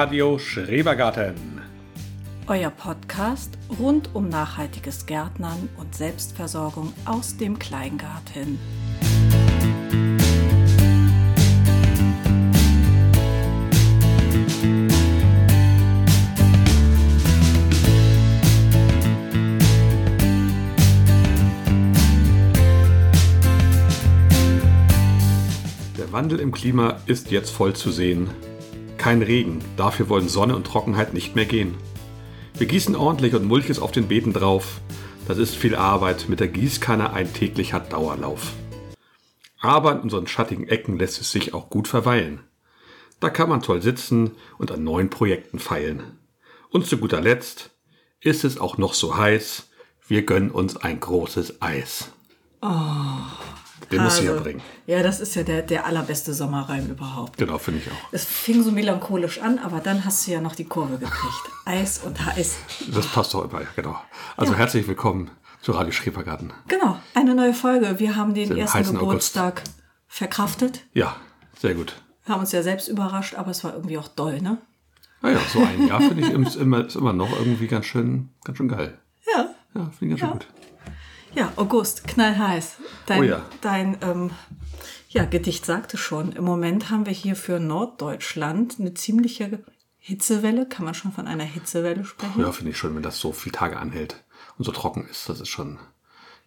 Radio Schrebergarten. Euer Podcast rund um nachhaltiges Gärtnern und Selbstversorgung aus dem Kleingarten. Der Wandel im Klima ist jetzt voll zu sehen. Kein Regen, dafür wollen Sonne und Trockenheit nicht mehr gehen. Wir gießen ordentlich und Mulches auf den Beeten drauf. Das ist viel Arbeit, mit der Gießkanne ein täglicher Dauerlauf. Aber in unseren schattigen Ecken lässt es sich auch gut verweilen. Da kann man toll sitzen und an neuen Projekten feilen. Und zu guter Letzt ist es auch noch so heiß, wir gönnen uns ein großes Eis. Den muss ich ja bringen. Ja, das ist ja der, der allerbeste Sommerreim überhaupt. Genau, finde ich auch. Es fing so melancholisch an, aber dann hast du ja noch die Kurve gekriegt. Eis und heiß. Das passt doch immer, genau. Also Ja. herzlich willkommen zu Radio Schrebergarten. Genau, eine neue Folge. Wir haben den Im ersten Geburtstag verkraftet. Ja, sehr gut. Haben uns ja selbst überrascht, aber es war irgendwie auch doll, ne? Naja, so ein Jahr finde ich ist immer, ist immer noch irgendwie ganz schön, ganz schön geil. Ja. Ja, finde ich ganz schön gut. Ja, August, knallheiß. Dein, Oh ja. dein ähm, ja, Gedicht sagte schon, im Moment haben wir hier für Norddeutschland eine ziemliche Hitzewelle. Kann man schon von einer Hitzewelle sprechen? Ja, finde ich schon, wenn das so viele Tage anhält und so trocken ist. Das ist schon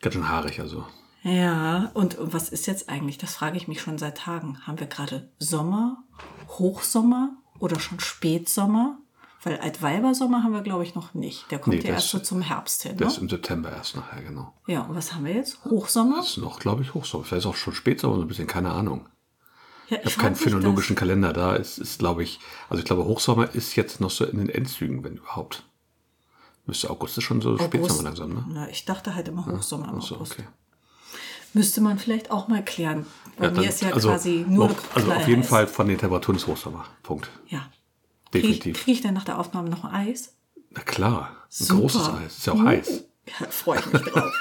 ganz schön haarig. Also Ja, und was ist jetzt eigentlich? Das frage ich mich schon seit Tagen. Haben wir gerade Sommer, Hochsommer oder schon Spätsommer? Weil Altweibersommer haben wir, glaube ich, noch nicht. Der kommt Nee, ja das- erst so zum Herbst hin. das Ne? ist im September erst nachher, genau. Ja, und was haben wir jetzt? Hochsommer? Das ist noch, glaube ich, Hochsommer. Vielleicht ist auch schon Spätsommer, so ein bisschen, keine Ahnung. Ja, Ich habe frag keinen phänologischen Kalender da. Es ist, glaube ich, also ich glaube, Hochsommer ist jetzt noch so in den Endzügen, wenn überhaupt. Müsste August ist schon so das. Spätsommer August. langsam, ne? Na, ich dachte halt immer Hochsommer im Ach so, August. okay. Müsste man vielleicht auch mal klären. Bei Ja, mir dann- ist ja also, quasi nur noch- Also auf jeden. Fall von den Temperaturen ist Hochsommer. Punkt. Ja. Kriege Definitiv. krieg ich denn nach der Aufnahme noch ein Eis? Na klar. Ein Super. großes Eis. Ist ja auch heiß. Ja, freue ich mich drauf.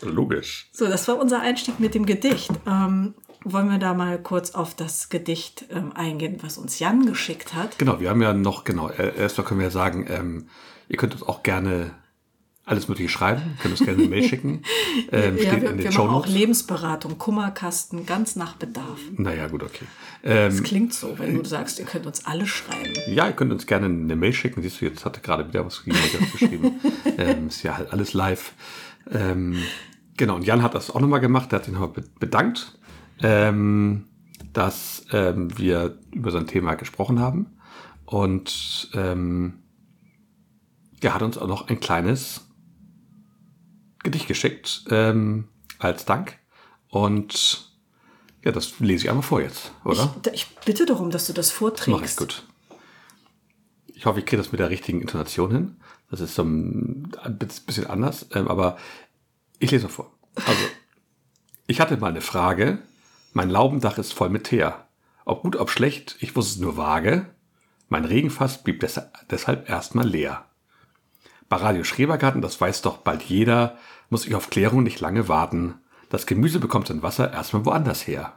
Logisch. So, das war unser Einstieg mit dem Gedicht. Ähm, wollen wir da mal kurz auf das Gedicht ähm, eingehen, was uns Jan geschickt hat? Genau, wir haben ja noch, genau, äh, erstmal können wir ja sagen, ähm, ihr könnt uns auch gerne alles Mögliche schreiben, könnt uns gerne eine Mail schicken. Ähm, ja, steht wir, in wir den machen auch. Lebensberatung, Kummerkasten, ganz nach Bedarf. Naja, gut, okay. Ähm, Das klingt so, wenn du sagst, ihr könnt uns alle schreiben. ja, ihr könnt uns gerne eine Mail schicken. Siehst du, jetzt hatte gerade wieder was geschrieben. ähm, ist ja halt alles live. Ähm, genau, und Jan hat das auch nochmal gemacht. Der hat sich nochmal be- bedankt, ähm, dass ähm, wir über sein Thema gesprochen haben. Und ähm, er hat uns auch noch ein kleines Gedicht geschickt ähm, als Dank. Und ja, das lese ich einmal vor jetzt, oder? Ich, ich bitte darum, dass du das Mach ich vorträgst. gut. Ich hoffe, ich kriege das mit der richtigen Intonation hin. Das ist so ein bisschen anders, ähm, aber ich lese mal vor. Also, ich hatte mal eine Frage. Mein Laubendach ist voll mit Teer. Ob gut, ob schlecht, ich wusste es nur vage. Mein Regenfass blieb des deshalb erstmal leer. Bei Radio Schrebergarten, das weiß doch bald jeder, muss ich auf Klärung nicht lange warten. Das Gemüse bekommt sein Wasser erstmal woanders her.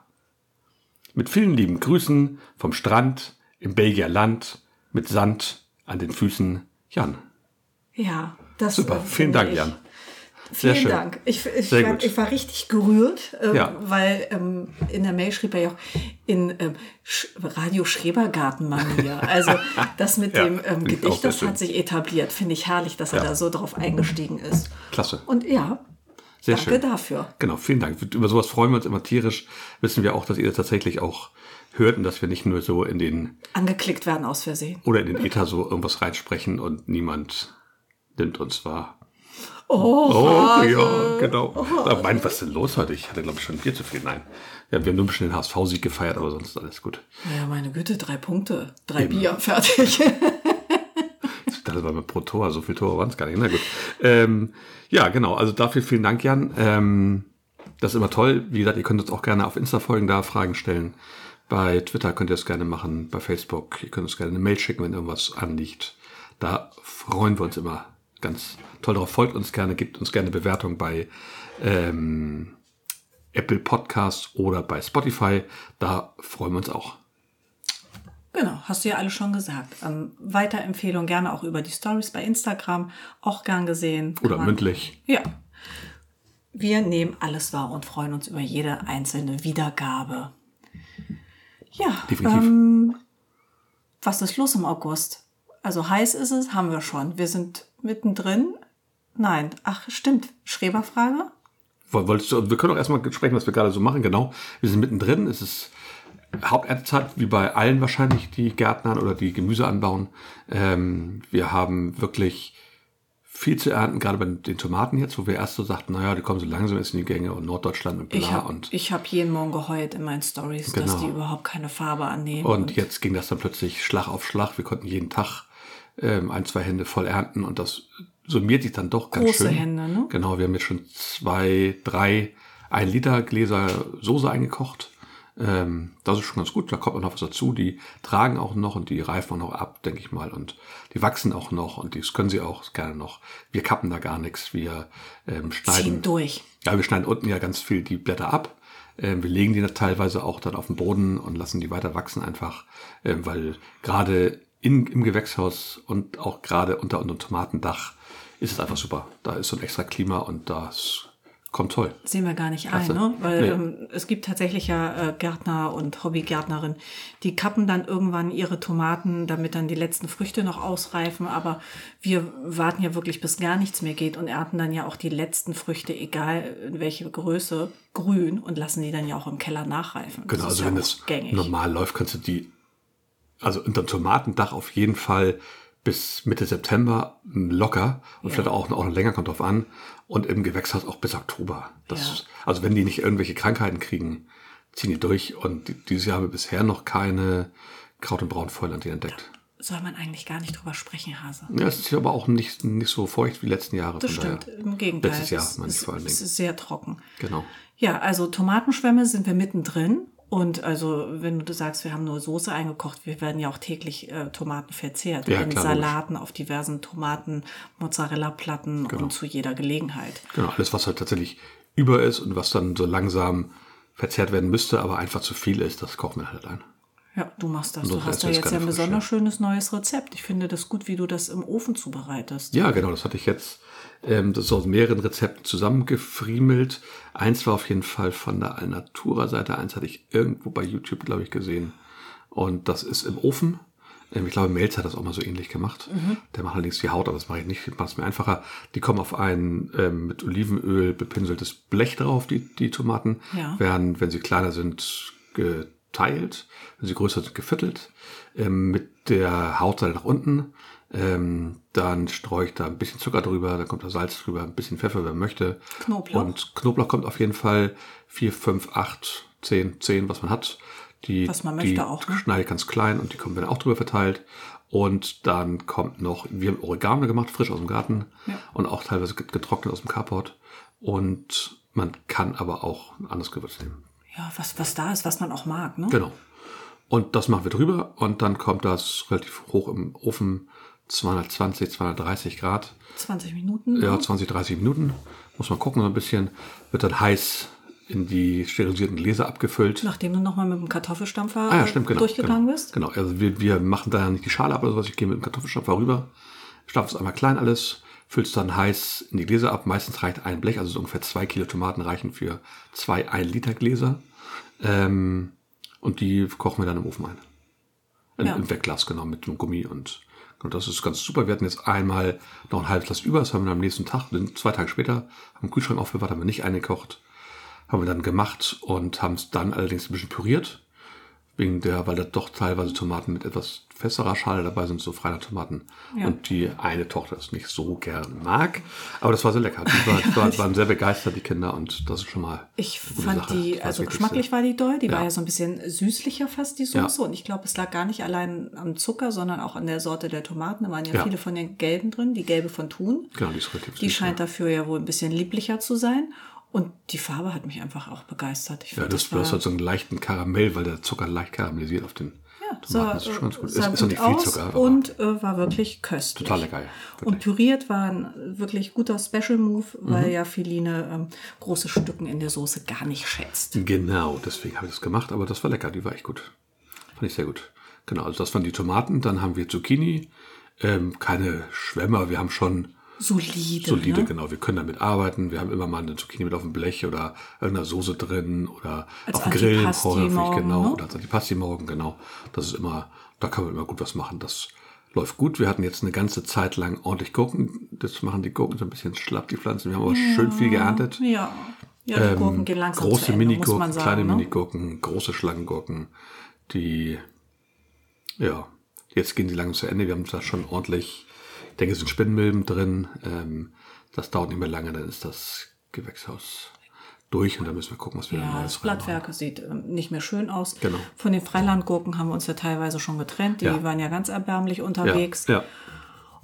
Mit vielen lieben Grüßen vom Strand im Belgier Land mit Sand an den Füßen Jan. Ja, das Super, äh, vielen Dank, ich- Jan. Vielen schön. Dank. Ich, ich, war, ich war richtig gerührt, ähm, Ja. weil ähm, in der Mail schrieb er ja auch in ähm, Sch Radio Schrebergarten-Manier. Also das mit Ja, dem ähm, Gedicht, das hat sich etabliert. Finde ich herrlich, dass er da so drauf eingestiegen ist. Klasse. Und ja, Sehr danke schön. dafür. Genau, vielen Dank. Über sowas freuen wir uns immer tierisch. Wissen wir auch, dass ihr das tatsächlich auch hört und dass wir nicht nur so in den Angeklickt werden aus Versehen. oder in den Ether so irgendwas reinsprechen und niemand nimmt uns wahr. Oh, Oh, ja, genau. Aber mein, was ist denn los heute? Ich hatte, glaube ich, schon Bier zu viel. Nein. Ja, wir haben nur ein bisschen den HSV-Sieg gefeiert, aber sonst ist alles gut. ja, meine Güte, drei Punkte, drei Bier, fertig. Das war pro Tor, so viel Tore waren es gar nicht. Na gut. Ähm, ja, genau. Also dafür vielen Dank, Jan. Ähm, das ist immer toll. Wie gesagt, ihr könnt uns auch gerne auf Insta folgen, da Fragen stellen. Bei Twitter könnt ihr es gerne machen, bei Facebook. Ihr könnt uns gerne eine Mail schicken, wenn irgendwas anliegt. Da freuen wir uns immer ganz toll drauf. Folgt uns gerne, gebt uns gerne Bewertung bei ähm, Apple Podcast oder bei Spotify. Da freuen wir uns auch. Genau, hast du ja alle schon gesagt. Ähm, Weiterempfehlung gerne auch über die Stories bei Instagram, auch gern gesehen. Oder man- mündlich. Ja. Wir nehmen alles wahr und freuen uns über jede einzelne Wiedergabe. Ja, Definitiv. ähm, was ist los im August? Also heiß ist es, haben wir schon. Wir sind mittendrin. Nein, ach stimmt. Schreberfrage? Woll- Wolltest du, wir können auch erstmal sprechen, was wir gerade so machen. Genau. Wir sind mittendrin. Es ist Haupterntezeit, wie bei allen wahrscheinlich, die Gärtnern oder die Gemüse anbauen. Ähm, wir haben wirklich viel zu ernten, gerade bei den Tomaten jetzt, wo wir erst so sagten, naja, die kommen so langsam jetzt in die Gänge und Norddeutschland und bla Ich habe und hab jeden Morgen geheult in meinen Stories, dass Genau. die überhaupt keine Farbe annehmen. Und jetzt ging das dann plötzlich Schlag auf Schlag. Wir konnten jeden Tag ähm, ein, zwei Hände voll ernten und das summiert sich dann doch ganz Große schön. Hände, ne? Genau, wir haben jetzt schon zwei, drei, ein Liter Gläser Soße eingekocht. Ähm, das ist schon ganz gut. Da kommt noch was dazu. Die tragen auch noch und die reifen auch noch ab, denke ich mal. Und die wachsen auch noch und das können sie auch gerne noch. Wir kappen da gar nichts. Wir ähm, schneiden. Ziehen durch. Ja, wir schneiden unten ja ganz viel die Blätter ab. Ähm, wir legen die dann teilweise auch dann auf den Boden und lassen die weiter wachsen einfach, ähm, weil gerade in, im Gewächshaus und auch gerade unter unserem Tomatendach ist es einfach super. Da ist so ein extra Klima und das kommt toll. Sehen wir gar nicht Klasse. ein, ne? Weil Nee. ähm, es gibt tatsächlich ja äh, Gärtner und Hobbygärtnerinnen, die kappen dann irgendwann ihre Tomaten, damit dann die letzten Früchte noch ausreifen. Aber wir warten ja wirklich, bis gar nichts mehr geht und ernten dann ja auch die letzten Früchte, egal in welche Größe, grün und lassen die dann ja auch im Keller nachreifen. Genau, also ja wenn gängig. normal läuft, kannst du die, also unter dem Tomatendach auf jeden Fall bis Mitte September locker und Ja. vielleicht auch, auch noch länger, kommt drauf an. Und im Gewächshaus auch bis Oktober. Das, Ja. Also wenn die nicht irgendwelche Krankheiten kriegen, ziehen die durch. Und die- dieses Jahr haben wir bisher noch keine Kraut- und Braunfäule an denen entdeckt. Soll man eigentlich gar nicht drüber sprechen, Hase. Ja, es ist hier aber auch nicht, nicht so feucht wie die letzten Jahre. Das stimmt, daher. im Gegenteil. Letztes Jahr, es, meine ich es, vor allen es Dingen. ist sehr trocken. Genau. Ja, also Tomatenschwämme sind wir mittendrin. Und also, wenn du sagst, wir haben nur Soße eingekocht, wir werden ja auch täglich äh, Tomaten verzehrt. Ja, in klar, Salaten, auf diversen Tomaten, Mozzarella-Platten Genau. und zu jeder Gelegenheit. Genau, alles, was halt tatsächlich über ist und was dann so langsam verzehrt werden müsste, aber einfach zu viel ist, das kochen wir halt ein. Ja, du machst das. Du hast da jetzt ja ein besonders schönes neues Rezept. Ich finde das gut, wie du das im Ofen zubereitest. Ja, genau, das hatte ich jetzt ähm, das ist aus mehreren Rezepten zusammengefriemelt. Eins war auf jeden Fall von der Alnatura-Seite, eins hatte ich irgendwo bei YouTube, glaube ich, gesehen. Und das ist im Ofen. Ähm, ich glaube, Melz hat das auch mal so ähnlich gemacht. Der macht allerdings die Haut, aber das mache ich nicht, ich mache es mir einfacher. Die kommen auf ein ähm, mit Olivenöl bepinseltes Blech drauf, die, die Tomaten. Ja. Werden, wenn sie kleiner sind, geteilt, wenn sie größer sind, geviertelt. Ähm, mit der Hautseite nach unten. Ähm, dann streue ich da ein bisschen Zucker drüber, dann kommt da Salz drüber, ein bisschen Pfeffer, wer möchte. Knoblauch. Und Knoblauch kommt auf jeden Fall 4, 5, 8, 10, 10, was man hat. Die, Was man die möchte auch, ne? schneide ich ganz klein und die kommen dann auch drüber verteilt. Und dann kommt noch, wir haben Oregano gemacht, frisch aus dem Garten Ja. und auch teilweise get- getrocknet aus dem Carport. Und man kann aber auch ein anderes Gewürz nehmen. Ja, was, was da ist, was man auch mag, ne? Genau. Und das machen wir drüber und dann kommt das relativ hoch im Ofen, 220, 230 Grad. 20 Minuten. Ja, ne? 20, 30 Minuten. Muss man gucken, so ein bisschen. Wird dann heiß in die sterilisierten Gläser abgefüllt. Nachdem du nochmal mit dem Kartoffelstampfer Ah ja, stimmt, genau. durchgegangen genau. bist. Genau, also wir, wir machen da ja nicht die Schale ab oder sowas. Ich gehe mit dem Kartoffelstampfer rüber, stampfe es einmal klein alles, füllst dann heiß in die Gläser ab. Meistens reicht ein Blech, also so ungefähr zwei Kilo Tomaten reichen für zwei 1 Liter Gläser. Ähm, und die kochen wir dann im Ofen ein. In, Ja. Im Wegglas, genau, mit dem Gummi und, und das ist ganz super. Wir hatten jetzt einmal noch ein halbes Glas über, das haben wir am nächsten Tag, dann zwei Tage später, den Kühlschrank aufbewahrt, haben wir nicht eingekocht, haben wir dann gemacht und haben es dann allerdings ein bisschen püriert. Wegen der, weil da doch teilweise Tomaten mit etwas festerer Schale dabei sind, so freie Tomaten. Ja. Und die eine Tochter es nicht so gern mag. Aber das war sehr lecker. Die war, war, waren sehr begeistert, die Kinder, und das ist schon mal. Ich fand Sache. die, also geschmacklich war die doll. Die war Ja. ja so ein bisschen süßlicher fast, die Ja. Soße. Und ich glaube, es lag gar nicht allein am Zucker, sondern auch an der Sorte der Tomaten. Da waren ja, Ja. viele von den gelben drin, die gelbe von Thun. Genau, die ist relativ Die süß, scheint dafür ja wohl ein bisschen lieblicher zu sein. Und die Farbe hat mich einfach auch begeistert. Ich Ja, find, das, du hast halt so einen leichten Karamell, weil der Zucker leicht karamellisiert auf den ja, Tomaten. das ist schon ganz gut. sah ist, ist gut nicht viel Zucker, und äh, war wirklich köstlich. total lecker. Ja. Und püriert war ein wirklich guter Special Move, weil Mhm. ja Feline ähm, große Stücken in der Soße gar nicht schätzt. Genau, deswegen habe ich das gemacht, aber das war lecker, die war echt gut. Fand ich sehr gut. Genau, also das waren die Tomaten. Dann haben wir Zucchini. Ähm, keine Schwämmer, wir haben schon Solide. solide, ne? genau. Wir können damit arbeiten. Wir haben immer mal eine Zucchini mit auf dem Blech oder irgendeiner Soße drin oder Als auf dem Grill häufig, morgen, genau. ne? Oder als Antipasti morgen, genau. Das ist immer, da kann man immer gut was machen. Das läuft gut. Wir hatten jetzt eine ganze Zeit lang ordentlich Gurken. Das machen die Gurken so ein bisschen schlapp, die Pflanzen. Wir haben aber schön viel geerntet. Ja. Ja, die Gurken gehen langsam Ähm, Große Minigurken, kleine ne? Minigurken, große Schlangengurken, die, ja, jetzt gehen die langsam zu Ende. Wir haben da schon ordentlich, ich denke, es sind Spinnmilben drin. Ähm, das dauert nicht mehr lange, dann ist das Gewächshaus durch und dann müssen wir gucken, was wir da Ja, das Neues reinmachen. Blattwerke sieht ähm, nicht mehr schön aus. Genau. Von den Freilandgurken haben wir uns ja teilweise schon getrennt. Die Ja. waren ja ganz erbärmlich Ja, unterwegs. ja,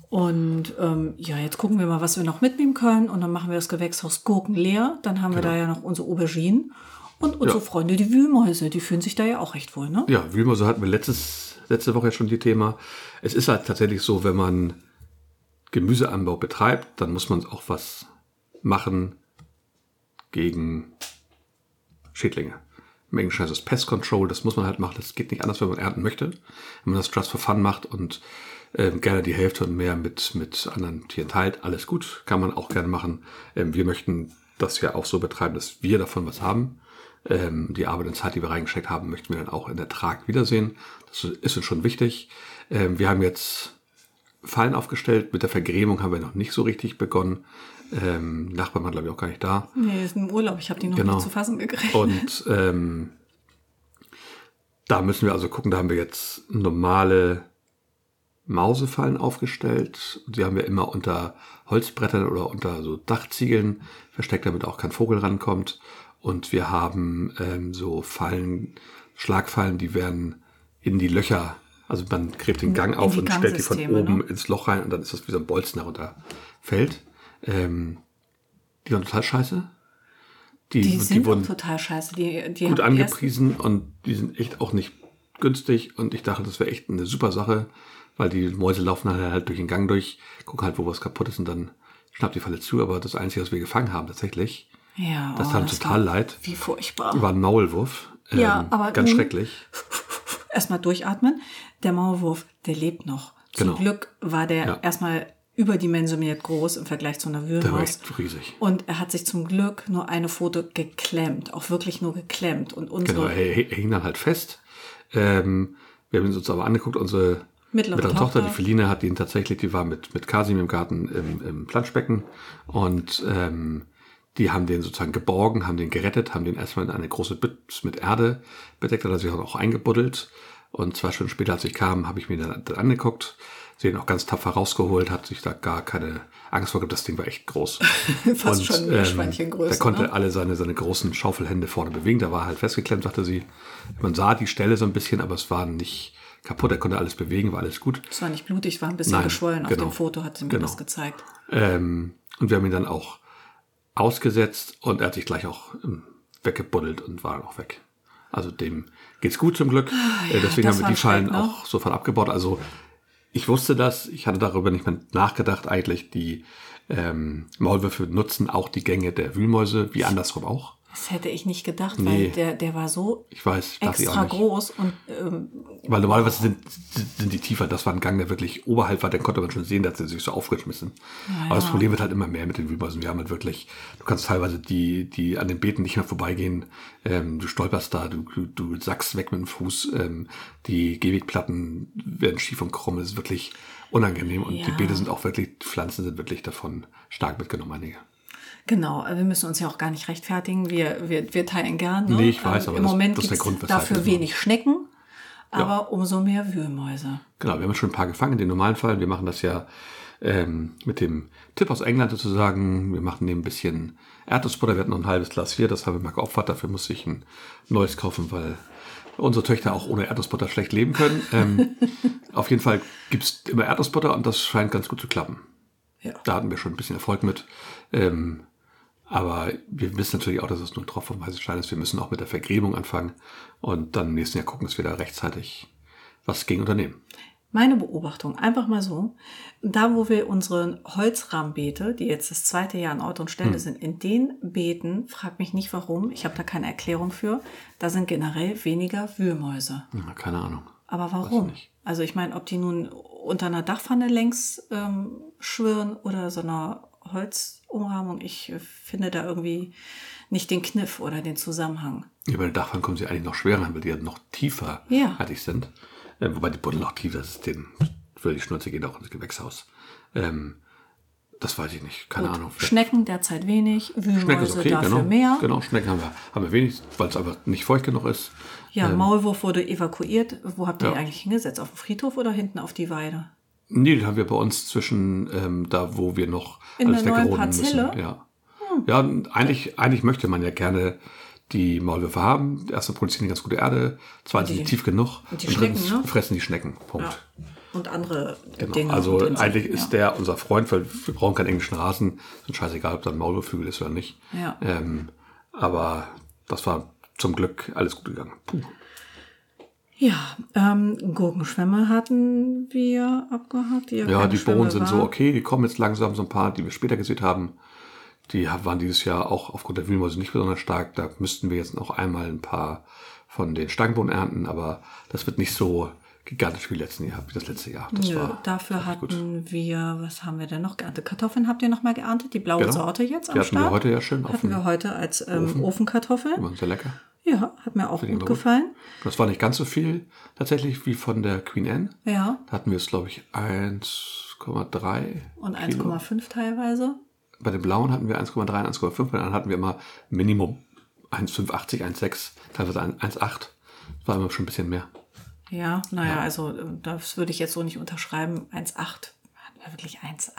Und ähm, ja, jetzt gucken wir mal, was wir noch mitnehmen können. Und dann machen wir das Gewächshaus Gurken leer. Dann haben wir da ja noch unsere Auberginen. Und unsere Genau. Ja. Freunde, die Wühlmäuse, die fühlen sich da ja auch recht wohl, ne? ja, Wühlmäuse hatten wir letztes, letzte Woche ja schon die Thema. Es ist halt tatsächlich so, wenn man Gemüseanbau betreibt, dann muss man auch was machen gegen Schädlinge. Im Englischen heißt es Pest Control, das muss man halt machen. Das geht nicht anders, wenn man ernten möchte. Wenn man das just for fun macht und ähm, gerne die Hälfte und mehr mit, mit anderen Tieren teilt, alles gut, kann man auch gerne machen. Ähm, wir möchten das ja auch so betreiben, dass wir davon was haben. Ähm, die Arbeit und Zeit, die wir reingesteckt haben, möchten wir dann auch in Ertrag wiedersehen. Das ist uns schon wichtig. Ähm, wir haben jetzt Fallen aufgestellt. Mit der Vergrämung haben wir noch nicht so richtig begonnen. Ähm, Nachbarn waren, glaube ich, auch gar nicht da. Nee, ist im Urlaub. Ich habe die noch Genau. nicht zu fassen gekriegt. Und ähm, da müssen wir also gucken, da haben wir jetzt normale Mausefallen aufgestellt. Die haben wir immer unter Holzbrettern oder unter so Dachziegeln versteckt, damit auch kein Vogel rankommt. Und wir haben ähm, so Fallen, Schlagfallen, die werden in die Löcher, also man gräbt den Gang auf die und stellt die von oben ne? ins Loch rein und dann ist das wie so ein Bolzen darunter fällt. Ähm, die waren total scheiße. Die, die sind wurden auch total scheiße. Die, die gut angepriesen und die sind echt auch nicht günstig und ich dachte, das wäre echt eine super Sache, weil die Mäuse laufen halt, halt durch den Gang durch, gucken halt, wo was kaputt ist und dann schnappt die Falle zu, aber das Einzige, was wir gefangen haben tatsächlich, Ja, das oh, tat uns total leid, Wie furchtbar. war ein Maulwurf. Ähm, Ja, aber ganz schrecklich. Erstmal durchatmen. Der Maulwurf, der lebt noch. Zum Genau. Glück war der Ja. erstmal überdimensioniert groß im Vergleich zu einer Der war Wühlmaus. riesig. Und er hat sich zum Glück nur eine Pfote geklemmt, auch wirklich nur geklemmt. Und unsere Genau, er, er hing dann halt fest. Ähm, wir haben ihn uns aber angeguckt, unsere Mittlere mittlere Tochter, Tochter. die Feline, hat ihn tatsächlich, die war mit, mit Kasim im Garten im, im Planschbecken und ähm, die haben den sozusagen geborgen, haben den gerettet, haben den erstmal in eine große Büchse mit Erde bedeckt, hat er sich auch eingebuddelt. Und zwei Stunden später, als ich kam, habe ich mir dann, dann angeguckt, sie ihn auch ganz tapfer rausgeholt, hat sich da gar keine Angst vor gehabt. Das Ding war echt groß. Fast schon Meerschweinchengröße, Der konnte ne? alle seine, seine großen Schaufelhände vorne bewegen. Da war halt festgeklemmt, sagte sie. Man sah die Stelle so ein bisschen, aber es war nicht kaputt. Er konnte alles bewegen, war alles gut. Es war nicht blutig, war ein bisschen Nein, geschwollen. Auf genau. dem Foto hat sie mir Genau. das gezeigt. Ähm, und wir haben ihn dann auch ausgesetzt und er hat sich gleich auch ähm, weggebuddelt und war auch weg. Also dem geht's gut zum Glück. äh, deswegen das haben wir die Fallen auch sofort abgebaut. Also ich wusste das, ich hatte darüber nicht mehr nachgedacht eigentlich. Die ähm, Maulwürfe nutzen auch die Gänge der Wühlmäuse, wie andersrum auch. Das hätte ich nicht gedacht, Nee. weil der, der war so Ich weiß, ich extra groß und ähm, Weil normalerweise sind, sind die tiefer. Das war ein Gang, der wirklich oberhalb war. Den konnte man schon sehen, dass sie sich so aufgeschmissen. Aber das Problem wird halt immer mehr mit den Wühlmäusen. Wir haben halt wirklich, du kannst teilweise die, die an den Beeten nicht mehr vorbeigehen. Ähm, du stolperst da, du, du, sackst weg mit dem Fuß. Ähm, die Gehwegplatten werden schief und krumm. Das ist wirklich unangenehm. Und die Ja. Beete sind auch wirklich, die Pflanzen sind wirklich davon stark mitgenommen, einige. Genau, wir müssen uns ja auch gar nicht rechtfertigen. Wir, wir, wir teilen gern. Ne? Nee, ich weiß, Ähm, aber Im das- Moment das ist der Grund, dafür wir wenig Schnecken, aber umso mehr Wühlmäuse. Genau, wir haben schon ein paar gefangen, den normalen Fall. Wir machen das ja ähm, mit dem Tipp aus England sozusagen. Wir machen dem ein bisschen Erdnussbutter. Wir hatten noch ein halbes Glas hier, das habe ich mal geopfert. Dafür muss ich ein neues kaufen, weil unsere Töchter auch ohne Erdnussbutter schlecht leben können. Ähm, auf jeden Fall gibt's immer Erdnussbutter und das scheint ganz gut zu klappen. Ja. Da hatten wir schon ein bisschen Erfolg mit. Ähm, aber wir wissen natürlich auch, dass es nur ein Tropfen weißes Stein ist. Wir müssen auch mit der Vergräbung anfangen und dann im nächsten Jahr gucken, dass wir da rechtzeitig was gegen unternehmen. Meine Beobachtung, einfach mal so, da wo wir unsere Holzrahmenbeete, die jetzt das zweite Jahr an Ort und Hm. Stelle sind, in den Beeten, frag mich nicht warum, ich habe da keine Erklärung für, da sind generell weniger Wühlmäuse. Ja, keine Ahnung. Aber warum? Also ich meine, ob die nun unter einer Dachpfanne längs ähm, schwirren oder so einer Holzumrahmung, ich äh, finde da irgendwie nicht den Kniff oder den Zusammenhang. Über den Dachpfannen kommen sie eigentlich noch schwerer an, weil die ja noch tiefer Ja. haltig sind. Äh, wobei die Buddel auch tiefer ist, den, für die Schnurze geht auch ins Gewächshaus. Ähm, das weiß ich nicht, keine Ahnung. Vielleicht- Schnecken derzeit wenig, Wühlmäuse okay, dafür genau. mehr. Genau, Schnecken haben wir, haben wir wenig, weil es einfach nicht feucht genug ist. Ja, Maulwurf wurde evakuiert. Wo habt ihr Ja. ihn eigentlich hingesetzt? Auf dem Friedhof oder hinten auf die Weide? Nee, den haben wir bei uns zwischen ähm, da, wo wir noch In alles weggeroden Parzelle? Hm. müssen. Ja, ja und eigentlich, eigentlich möchte man ja gerne die Maulwürfe haben. Erstens produzieren die ganz gute Erde, zweitens sind die tief genug und die und drittens Schnecken, ne? fressen die Schnecken. Punkt. Und andere Genau. Dinge. also eigentlich ist ja. der unser Freund, weil wir brauchen keinen englischen Rasen. Ist scheißegal, ob da ein Maulwurfhügel ist oder nicht. Ja. Ähm, aber das war zum Glück alles gut gegangen. Puh. Ja, ähm, Gurkenschwämme hatten wir abgehakt. Die ja, die Bohnen sind so waren. okay, die kommen jetzt langsam, so ein paar, die wir später gesät haben. Die waren dieses Jahr auch aufgrund der Wühlmäuse nicht besonders stark. Da müssten wir jetzt noch einmal ein paar von den Stangenbohnen ernten, aber das wird nicht so gigantisch wie, letzten Jahr, wie das letzte Jahr. Das Nö, war dafür richtig gut. hatten wir, was haben wir denn noch geerntet? Kartoffeln habt ihr noch mal geerntet? Die blaue Genau. Sorte jetzt am Die hatten Start? wir heute ja schön Hatten wir heute als ähm, Ofenkartoffeln. Die waren sehr lecker. Ja, hat mir auch gut gefallen. Das war nicht ganz so viel tatsächlich wie von der Queen Anne. Ja, Da hatten wir es, glaube ich, 1,3. und Kilo. 1,5 teilweise. Bei den blauen hatten wir 1,3, 1,5. Bei den anderen hatten wir immer Minimum 1,580, 1,6, teilweise 1,8. Das war immer schon ein bisschen mehr. Ja, naja, also äh, das würde ich jetzt so nicht unterschreiben. 1,8. Hatten wir wirklich 1,8?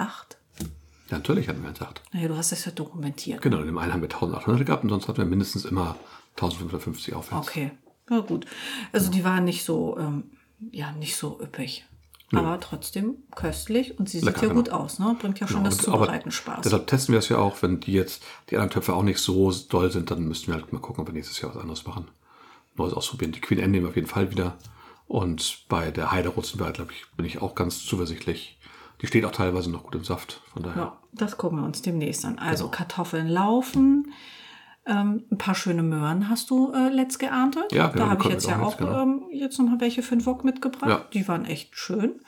Ja, natürlich hatten wir 1,8. Naja, du hast das ja dokumentiert. Genau, in dem einen haben wir 1800 gehabt und sonst hatten wir mindestens immer 1550 aufwärts. Okay, ja gut. Also die waren nicht so, ähm, ja, nicht so üppig. Aber trotzdem köstlich und sie sieht Lecker, ja genau. gut aus, ne? Bringt ja schon Genau, das und- aber Zubereiten Spaß. Deshalb testen wir es ja auch, wenn die jetzt, die anderen Töpfe auch nicht so doll sind, dann müssten wir halt mal gucken, ob wir nächstes Jahr was anderes machen. Neues ausprobieren. Die Queen Anne nehmen wir auf jeden Fall wieder. Und bei der Heiderot sind wir, halt, glaube ich, bin ich auch ganz zuversichtlich. Die steht auch teilweise noch gut im Saft. Von daher. Ja, das gucken wir uns demnächst an. Also Genau. Kartoffeln laufen. Ähm, ein paar schöne Möhren hast du äh, letzt geerntet. Ja, genau, Da habe ich jetzt ja auch jetzt, genau. ähm, jetzt noch mal welche für den Wok mitgebracht. Ja. Die waren echt schön.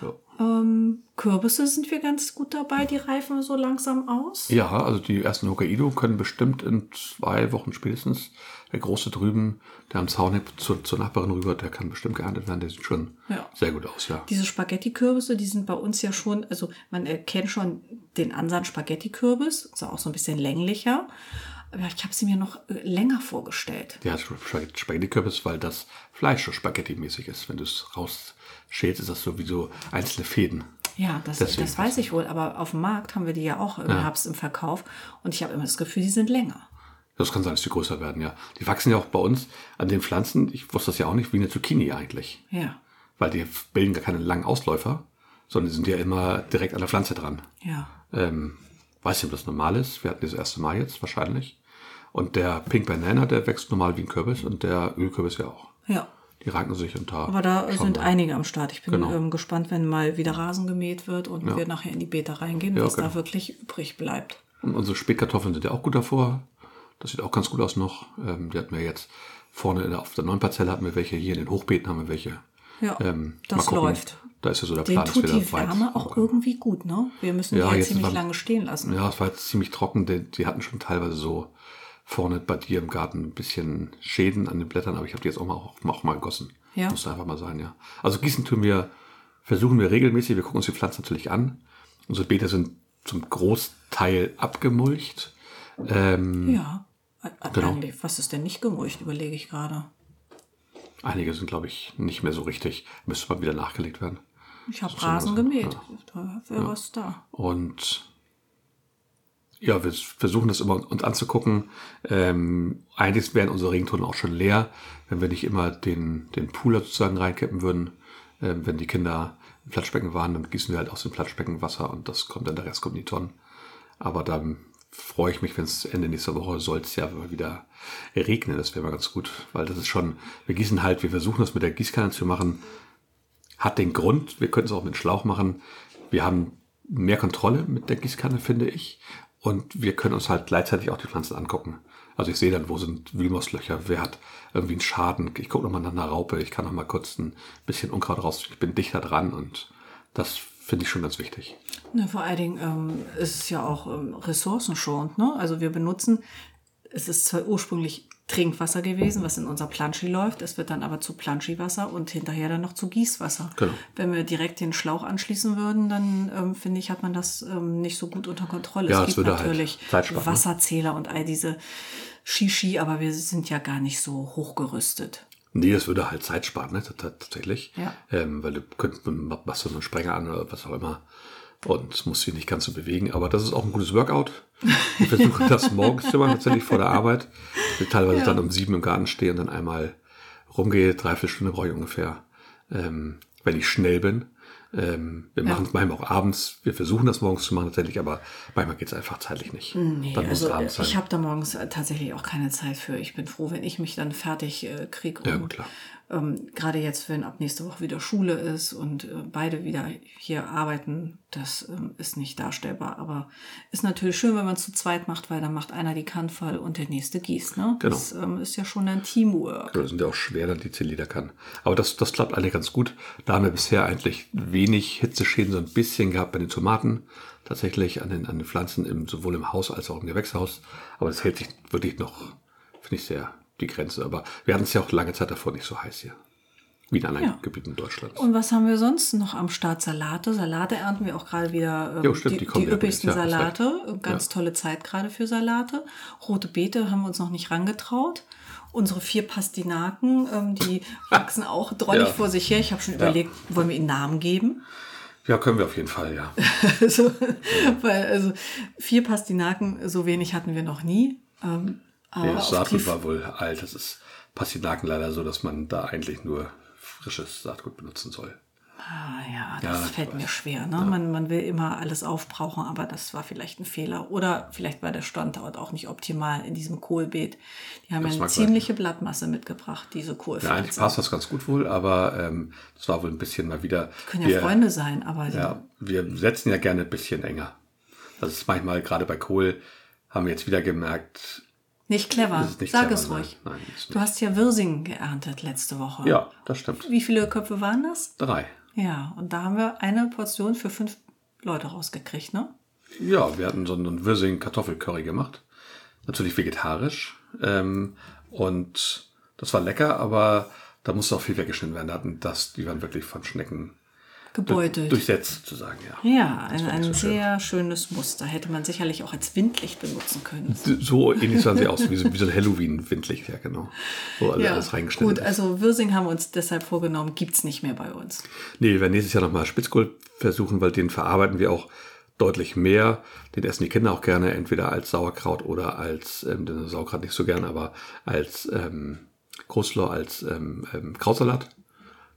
Ja. Ähm, Kürbisse sind wir ganz gut dabei. Die reifen so langsam aus. Ja, also die ersten Hokkaido können bestimmt in zwei Wochen spätestens. Der große drüben, der am Zaun zur, zur Nachbarin rüber, der kann bestimmt geerntet werden. Der sieht schon Ja. sehr gut aus, ja. Diese Spaghetti-Kürbisse, die sind bei uns ja schon, also man erkennt schon den Ansatz Spaghetti-Kürbis, ist auch so ein bisschen länglicher. Aber ich habe sie mir noch äh, länger vorgestellt. Hat Spag- Spaghetti-Kürbis, weil das Fleisch so Spaghetti-mäßig ist. Wenn du es rausschälst, ist das so wie so einzelne Fäden. Ja, das, Deswegen das weiß ich wohl, aber auf dem Markt haben wir die ja auch im Herbst im Verkauf und ich habe immer das Gefühl, die sind länger. Das kann sein, dass die größer werden, ja. Die wachsen ja auch bei uns an den Pflanzen, ich wusste das ja auch nicht, wie eine Zucchini eigentlich. Ja, Weil die bilden gar keine langen Ausläufer, sondern die sind ja immer direkt an der Pflanze dran. ja. Ähm, weiß nicht, ob das normal ist. Wir hatten das erste Mal jetzt wahrscheinlich. Und der Pink Banana, der wächst normal wie ein Kürbis und der Ölkürbis ja auch. Ja, Die ranken sich und da. aber da sind wir. einige am Start. Ich bin Genau. ähm, gespannt, wenn mal wieder Rasen gemäht wird und Ja. wir nachher in die Beete reingehen, Ja, was da genau. wirklich übrig bleibt. Und unsere Spätkartoffeln sind ja auch gut davor. Das sieht auch ganz gut aus noch. Ähm, die hatten wir jetzt vorne in der, auf der neuen Parzelle hatten wir welche, hier in den Hochbeeten haben wir welche. Ja, Ähm, das mal läuft. Da ist ja so der Den Plan, dass tut wir da die weit Wärme auch irgendwie gut, ne? Wir müssen Ja, die ja jetzt ziemlich war- lange stehen lassen. Ja, es war jetzt ziemlich trocken. Die, die hatten schon teilweise so vorne bei dir im Garten ein bisschen Schäden an den Blättern, aber ich habe die jetzt auch mal, auch, auch mal gegossen. Ja. Muss einfach mal sein, ja. Also gießen tun wir, versuchen wir regelmäßig. Wir gucken uns die Pflanzen natürlich an. Unsere Beete sind zum Großteil abgemulcht. Ähm, Ja. Ä- Genau. Was ist denn nicht gemulcht, überlege ich gerade. Einige sind, glaube ich, nicht mehr so richtig. Müsste mal wieder nachgelegt werden. Ich habe Rasen gemäht. Da wäre was da. Und ja, wir versuchen das immer uns anzugucken. Ähm, eigentlich wären unsere Regentonnen auch schon leer, wenn wir nicht immer den, den Pooler sozusagen reinkippen würden. Ähm, wenn die Kinder im Platschbecken waren, dann gießen wir halt aus dem Platschbecken Wasser und das kommt dann, der Rest kommt in die Tonnen. Aber dann freue ich mich, wenn es Ende nächster Woche soll es ja wieder regnen. Das wäre mal ganz gut, weil das ist schon, wir gießen halt, wir versuchen das mit der Gießkanne zu machen. Hat den Grund, wir könnten es auch mit Schlauch machen. Wir haben mehr Kontrolle mit der Gießkanne, finde ich. Und wir können uns halt gleichzeitig auch die Pflanzen angucken. Also ich sehe dann, wo sind Wühlmauslöcher, wer hat irgendwie einen Schaden. Ich gucke nochmal nach einer Raupe, ich kann noch mal kurz ein bisschen Unkraut raus. Ich bin dichter dran und das finde ich schon ganz wichtig. Ne, vor allen Dingen ähm, ist es ja auch ähm, ressourcenschonend. Ne? Also wir benutzen, es ist zwar ursprünglich Trinkwasser gewesen, was in unser Planschi läuft. Es wird dann aber zu Planschi-Wasser und hinterher dann noch zu Gießwasser. Genau. Wenn wir direkt den Schlauch anschließen würden, dann ähm, finde ich, hat man das ähm, nicht so gut unter Kontrolle. Ja, es gibt würde halt natürlich ne? Wasserzähler und all diese Shishi, aber wir sind ja gar nicht so hochgerüstet. Nee, das würde halt Zeit sparen, ne? tat- tatsächlich. Ja. Ähm, weil du könntest, machst du so einen Sprenger an oder was auch immer und musst dich nicht ganz so bewegen. Aber das ist auch ein gutes Workout. Ich versuche das morgens zu machen, tatsächlich vor der Arbeit. Teilweise Ja. dann um sieben im Garten stehe und dann einmal rumgehe. Dreiviertel Stunde brauche ich ungefähr, ähm, wenn ich schnell bin. Ähm, wir Ja. machen es manchmal auch abends. Wir versuchen das morgens zu machen tatsächlich, aber manchmal geht es einfach zeitlich nicht. Nee, dann muss also abends sein. ich habe da morgens äh, tatsächlich auch keine Zeit für. Ich bin froh, wenn ich mich dann fertig äh, kriege. Ja, gut, klar. Ähm, Gerade jetzt, wenn ab nächste Woche wieder Schule ist und äh, beide wieder hier arbeiten, das ähm, ist nicht darstellbar. Aber ist natürlich schön, wenn man es zu zweit macht, weil dann macht einer die Kantfall und der nächste gießt. Ne? Genau. Das ähm, ist ja schon ein Teamwork. Das sind ja auch schwer, dann die 10 Liter kann. Aber das, das klappt alle ganz gut. Da haben wir bisher eigentlich wenig Hitzeschäden, so ein bisschen gehabt bei den Tomaten. Tatsächlich an den, an den Pflanzen, im, sowohl im Haus als auch im Gewächshaus. Aber das hält sich wirklich noch, finde ich, sehr die Grenze. Aber wir hatten es ja auch lange Zeit davor nicht so heiß hier. Wie in anderen Ja. Gebieten Deutschlands. Und was haben wir sonst noch am Start? Salate. Salate ernten wir auch gerade wieder. ähm, Jo, stimmt, die die, die ja üppigsten ja, Salate. Ganz tolle Zeit gerade für Salate. Rote Beete haben wir uns noch nicht rangetraut. Unsere vier Pastinaken, ähm, die wachsen auch drollig Ja. vor sich her. Ich habe schon überlegt, wollen wir ihnen Namen geben? ja, können wir auf jeden Fall, ja. also, weil, also vier Pastinaken, so wenig hatten wir noch nie. Ähm, auf die Saatgut war wohl alt. Das ist Pastinaken leider so, dass man da eigentlich nur frisches Saatgut benutzen soll. Ah, ja, Ja, das ich fällt mir schwer. Ne? Man, man will immer alles aufbrauchen, aber das war vielleicht ein Fehler. Oder vielleicht war der Standort auch nicht optimal in diesem Kohlbeet. Die haben Das ja eine mag sein. ziemliche Blattmasse mitgebracht, diese Ja, eigentlich Kohlpflanze. passt das ganz gut wohl, aber ähm, das war wohl ein bisschen mal wieder. Können ja Freunde sein, aber Ja, wir setzen ja gerne ein bisschen enger. Das ist manchmal, gerade bei Kohl, haben wir jetzt wieder gemerkt, nicht clever. nicht Sag clever, es nein. ruhig. Nein, ist Du hast ja Wirsing geerntet letzte Woche. Ja, das stimmt. Wie viele Köpfe waren das? Drei. Ja, und da haben wir eine Portion für fünf Leute rausgekriegt, ne? Ja, wir hatten so einen Würsing-Kartoffelcurry gemacht. Natürlich vegetarisch. Ähm, und das war lecker, aber da musste auch viel weggeschnitten werden. Da hatten das, die waren wirklich von Schnecken Gebeutelt. durchsetzt, sozusagen, ja. ja, ein, ein so schön. sehr schönes Muster. Hätte man sicherlich auch als Windlicht benutzen können. So ähnlich sahen sie aus, wie so, wie so ein Halloween-Windlicht, ja, genau. Wo alle, alles reingeschnitten Gut, ist. also Wirsing haben wir uns deshalb vorgenommen, gibt's nicht mehr bei uns. Nee, wir werden nächstes Jahr nochmal Spitzkohl versuchen, weil den verarbeiten wir auch deutlich mehr. Den essen die Kinder auch gerne, entweder als Sauerkraut oder als, ähm, den Sauerkraut nicht so gern, aber als ähm, Coleslaw, als ähm, ähm, Krautsalat.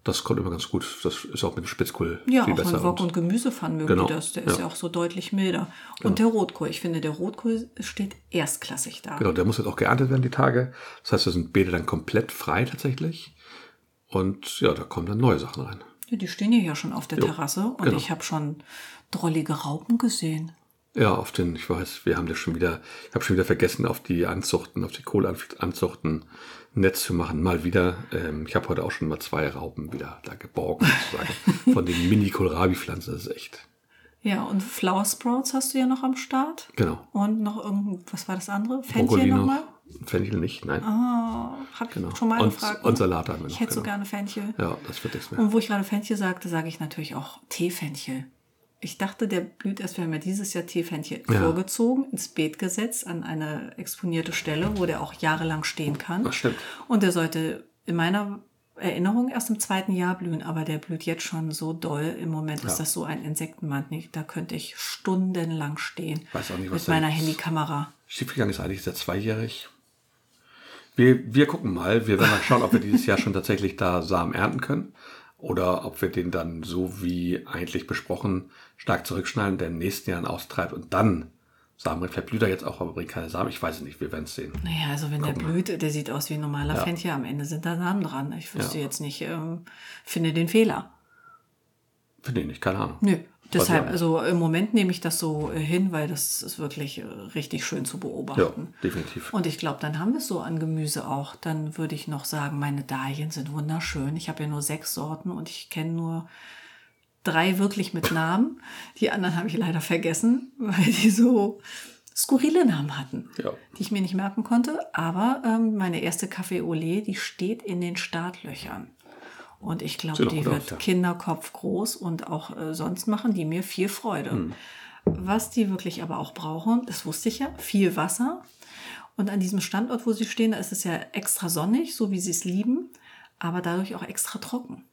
Das kommt immer ganz gut. Das ist auch mit dem Spitzkohl Ja, viel auch besser. in Wok und- Gemüsepfannen mögen Genau, das. Der ist ja. ja auch so deutlich milder. Und der Rotkohl, ich finde, der Rotkohl steht erstklassig da. Genau, der muss jetzt auch geerntet werden, die Tage. Das heißt, da sind Beete dann komplett frei tatsächlich. Und ja, da kommen dann neue Sachen rein. Ja, die stehen hier ja schon auf der Jo, Terrasse und genau. ich habe schon drollige Raupen gesehen. Ja, auf den, ich weiß, wir haben das schon wieder, ich habe schon wieder vergessen, auf die Anzuchten, auf die Kohlanzuchten Netz zu machen. Mal wieder. Ähm, ich habe heute auch schon mal zwei Raupen wieder da geborgen, sozusagen. Von den Mini-Kohlrabi-Pflanzen. Das ist echt. Ja, und Flower Sprouts hast du ja noch am Start. Genau. Und noch irgend, was war das andere? Fenchel nochmal? Fenchel nicht, nein. Oh, hab ich Genau. schon mal Und- gefragt. und ne? Salat haben wir Ich noch, hätte so genau. gerne Fenchel. Ja, das wird nichts mehr. Und wo ich gerade Fenchel sagte, sage ich natürlich auch Teefenchel. Ich dachte, der blüht erst, wir haben ja dieses Jahr Teefenchel Ja. vorgezogen, ins Beet gesetzt, an eine exponierte Stelle, wo der auch jahrelang stehen kann. Das stimmt. Und der sollte in meiner Erinnerung erst im zweiten Jahr blühen, aber der blüht jetzt schon so doll. Im Moment ist das so ein Insektenmantnik, da könnte ich stundenlang stehen Weiß auch nicht, was mit meiner Handykamera. Schiefgegangen ist eigentlich sehr zweijährig. Wir, wir gucken mal. Wir werden mal schauen, ob wir dieses Jahr schon tatsächlich da Samen ernten können. Oder ob wir den dann so wie eigentlich besprochen stark zurückschneiden, der im nächsten Jahr austreibt und dann Samen. Vielleicht blüht er jetzt auch, aber bringt keine Samen. Ich weiß es nicht. Wir werden es sehen. Naja, also wenn der blüht, der sieht aus wie ein normaler Ja. Fenchel, am Ende sind da Samen dran. Ich wüsste Ja. jetzt nicht, ähm, finde den Fehler. Finde ich nicht. Keine Ahnung. Nö, Deshalb, also im Moment nehme ich das so äh, hin, weil das ist wirklich äh, richtig schön zu Ja, beobachten. definitiv. Und ich glaube, dann haben wir es so an Gemüse auch. Dann würde ich noch sagen, meine Dahlien sind wunderschön. Ich habe ja nur sechs Sorten und ich kenne nur drei wirklich mit Namen. Die anderen habe ich leider vergessen, weil die so skurrile Namen hatten, Ja. die ich mir nicht merken konnte. Aber ähm, meine erste Café Olé, die steht in den Startlöchern. Und ich glaube, die wird aus, ja. Kinderkopf groß und auch äh, sonst machen die mir viel Freude. Hm. Was die wirklich aber auch brauchen, das wusste ich ja, viel Wasser. Und an diesem Standort, wo sie stehen, da ist es ja extra sonnig, so wie sie es lieben, aber dadurch auch extra trocken.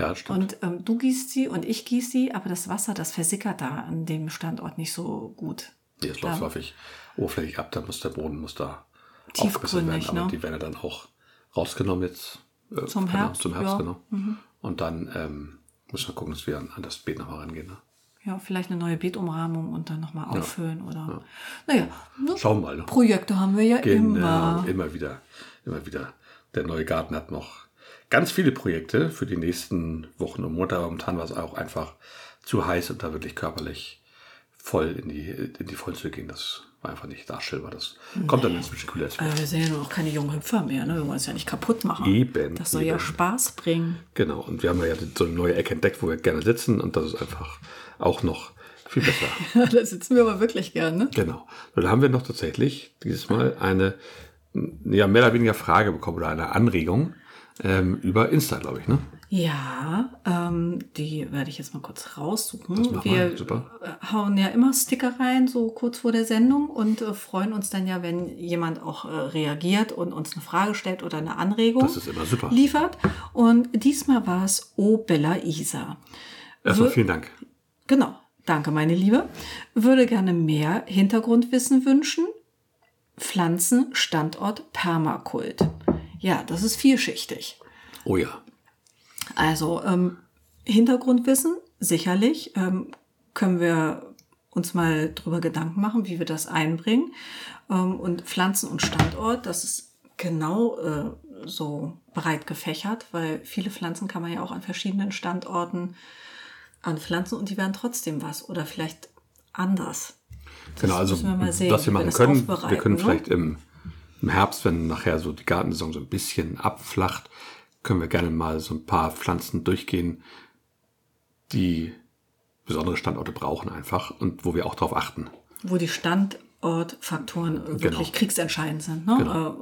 Ja, stimmt. Und ähm, du gießt sie und ich gieße sie, aber das Wasser, das versickert da an dem Standort nicht so gut. Nee, es läuft häufig oberflächlich ab, da muss der Boden muss da aufgebessert werden. Aber ne? die werden ja dann auch rausgenommen jetzt. äh, Zum Ahnung, Herbst, Zum Herbst, ja. Mhm. genau. Und dann ähm, müssen wir gucken, dass wir an, an das Beet nochmal rangehen. Ne? Ja, vielleicht eine neue Beetumrahmung und dann nochmal auffüllen oder. Naja, ne? Schauen wir mal. Ne? Projekte haben wir ja Genau, immer. immer wieder, immer wieder. Der neue Garten hat noch ganz viele Projekte für die nächsten Wochen und Monate. Aber Momentan war es auch einfach zu heiß und da wirklich körperlich voll in die, in die Vollen zu gehen. Das war einfach nicht darstellbar. Das kommt dann inzwischen kühler. als Aber wir sind ja noch keine jungen Hüpfer mehr, ne? Wir wollen es ja nicht kaputt machen. Eben, Das soll ja eben. Spaß bringen. Genau. Und wir haben ja so eine neue Ecke entdeckt, wo wir gerne sitzen. Und das ist einfach auch noch viel besser. da sitzen wir aber wirklich gern, ne? Genau. Und da haben wir noch tatsächlich dieses Mal eine, ja, mehr oder weniger Frage bekommen oder eine Anregung ähm, über Insta, glaube ich, ne? Ja, ähm, die werde ich jetzt mal kurz raussuchen. Das machen wir wir, super. äh, hauen ja immer Sticker rein, so kurz vor der Sendung und äh, freuen uns dann ja, wenn jemand auch äh, reagiert und uns eine Frage stellt oder eine Anregung Das ist immer super. liefert. Und diesmal war es O Bella Isa. Erstmal vielen Dank. Genau, danke meine Liebe. Würde gerne mehr Hintergrundwissen wünschen. Pflanzen, Standort, Permakult. Ja, das ist vielschichtig. Oh ja. Also ähm, Hintergrundwissen, sicherlich ähm, können wir uns mal drüber Gedanken machen, wie wir das einbringen. Ähm, und Pflanzen und Standort, das ist genau äh, so breit gefächert, weil viele Pflanzen kann man ja auch an verschiedenen Standorten anpflanzen und die werden trotzdem was oder vielleicht anders. Das Genau, also wir mal sehen, was wir machen das können, wir können ne? vielleicht im, im Herbst, wenn nachher so die Gartensaison so ein bisschen abflacht, können wir gerne mal so ein paar Pflanzen durchgehen, die besondere Standorte brauchen einfach und wo wir auch darauf achten. wo die Standortfaktoren wirklich Genau. kriegsentscheidend sind, ne? Genau. äh,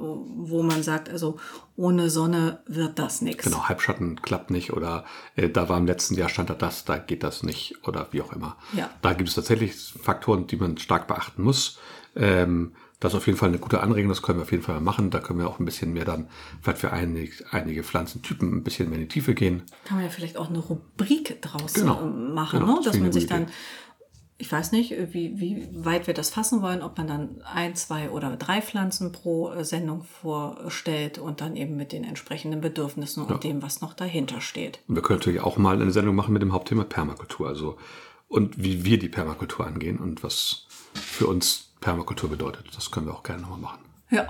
wo man sagt, also ohne Sonne wird das nichts. Genau, Halbschatten klappt nicht oder äh, da war im letzten Jahr stand da das, da geht das nicht oder wie auch immer. Ja. Da gibt es tatsächlich Faktoren, die man stark beachten muss. Ähm, das ist auf jeden Fall eine gute Anregung, das können wir auf jeden Fall mal machen. Da können wir auch ein bisschen mehr dann vielleicht für einige, einige Pflanzentypen ein bisschen mehr in die Tiefe gehen. Kann man ja vielleicht auch eine Rubrik draus Genau. äh, machen, Genau, ne? das dass man sich dann, ich weiß nicht, wie, wie weit wir das fassen wollen, ob man dann ein, zwei oder drei Pflanzen pro äh, Sendung vorstellt und dann eben mit den entsprechenden Bedürfnissen und dem, was noch dahinter steht. Und wir können natürlich auch mal eine Sendung machen mit dem Hauptthema Permakultur. Also und wie wir die Permakultur angehen und was für uns Permakultur bedeutet. Das können wir auch gerne nochmal machen. Ja,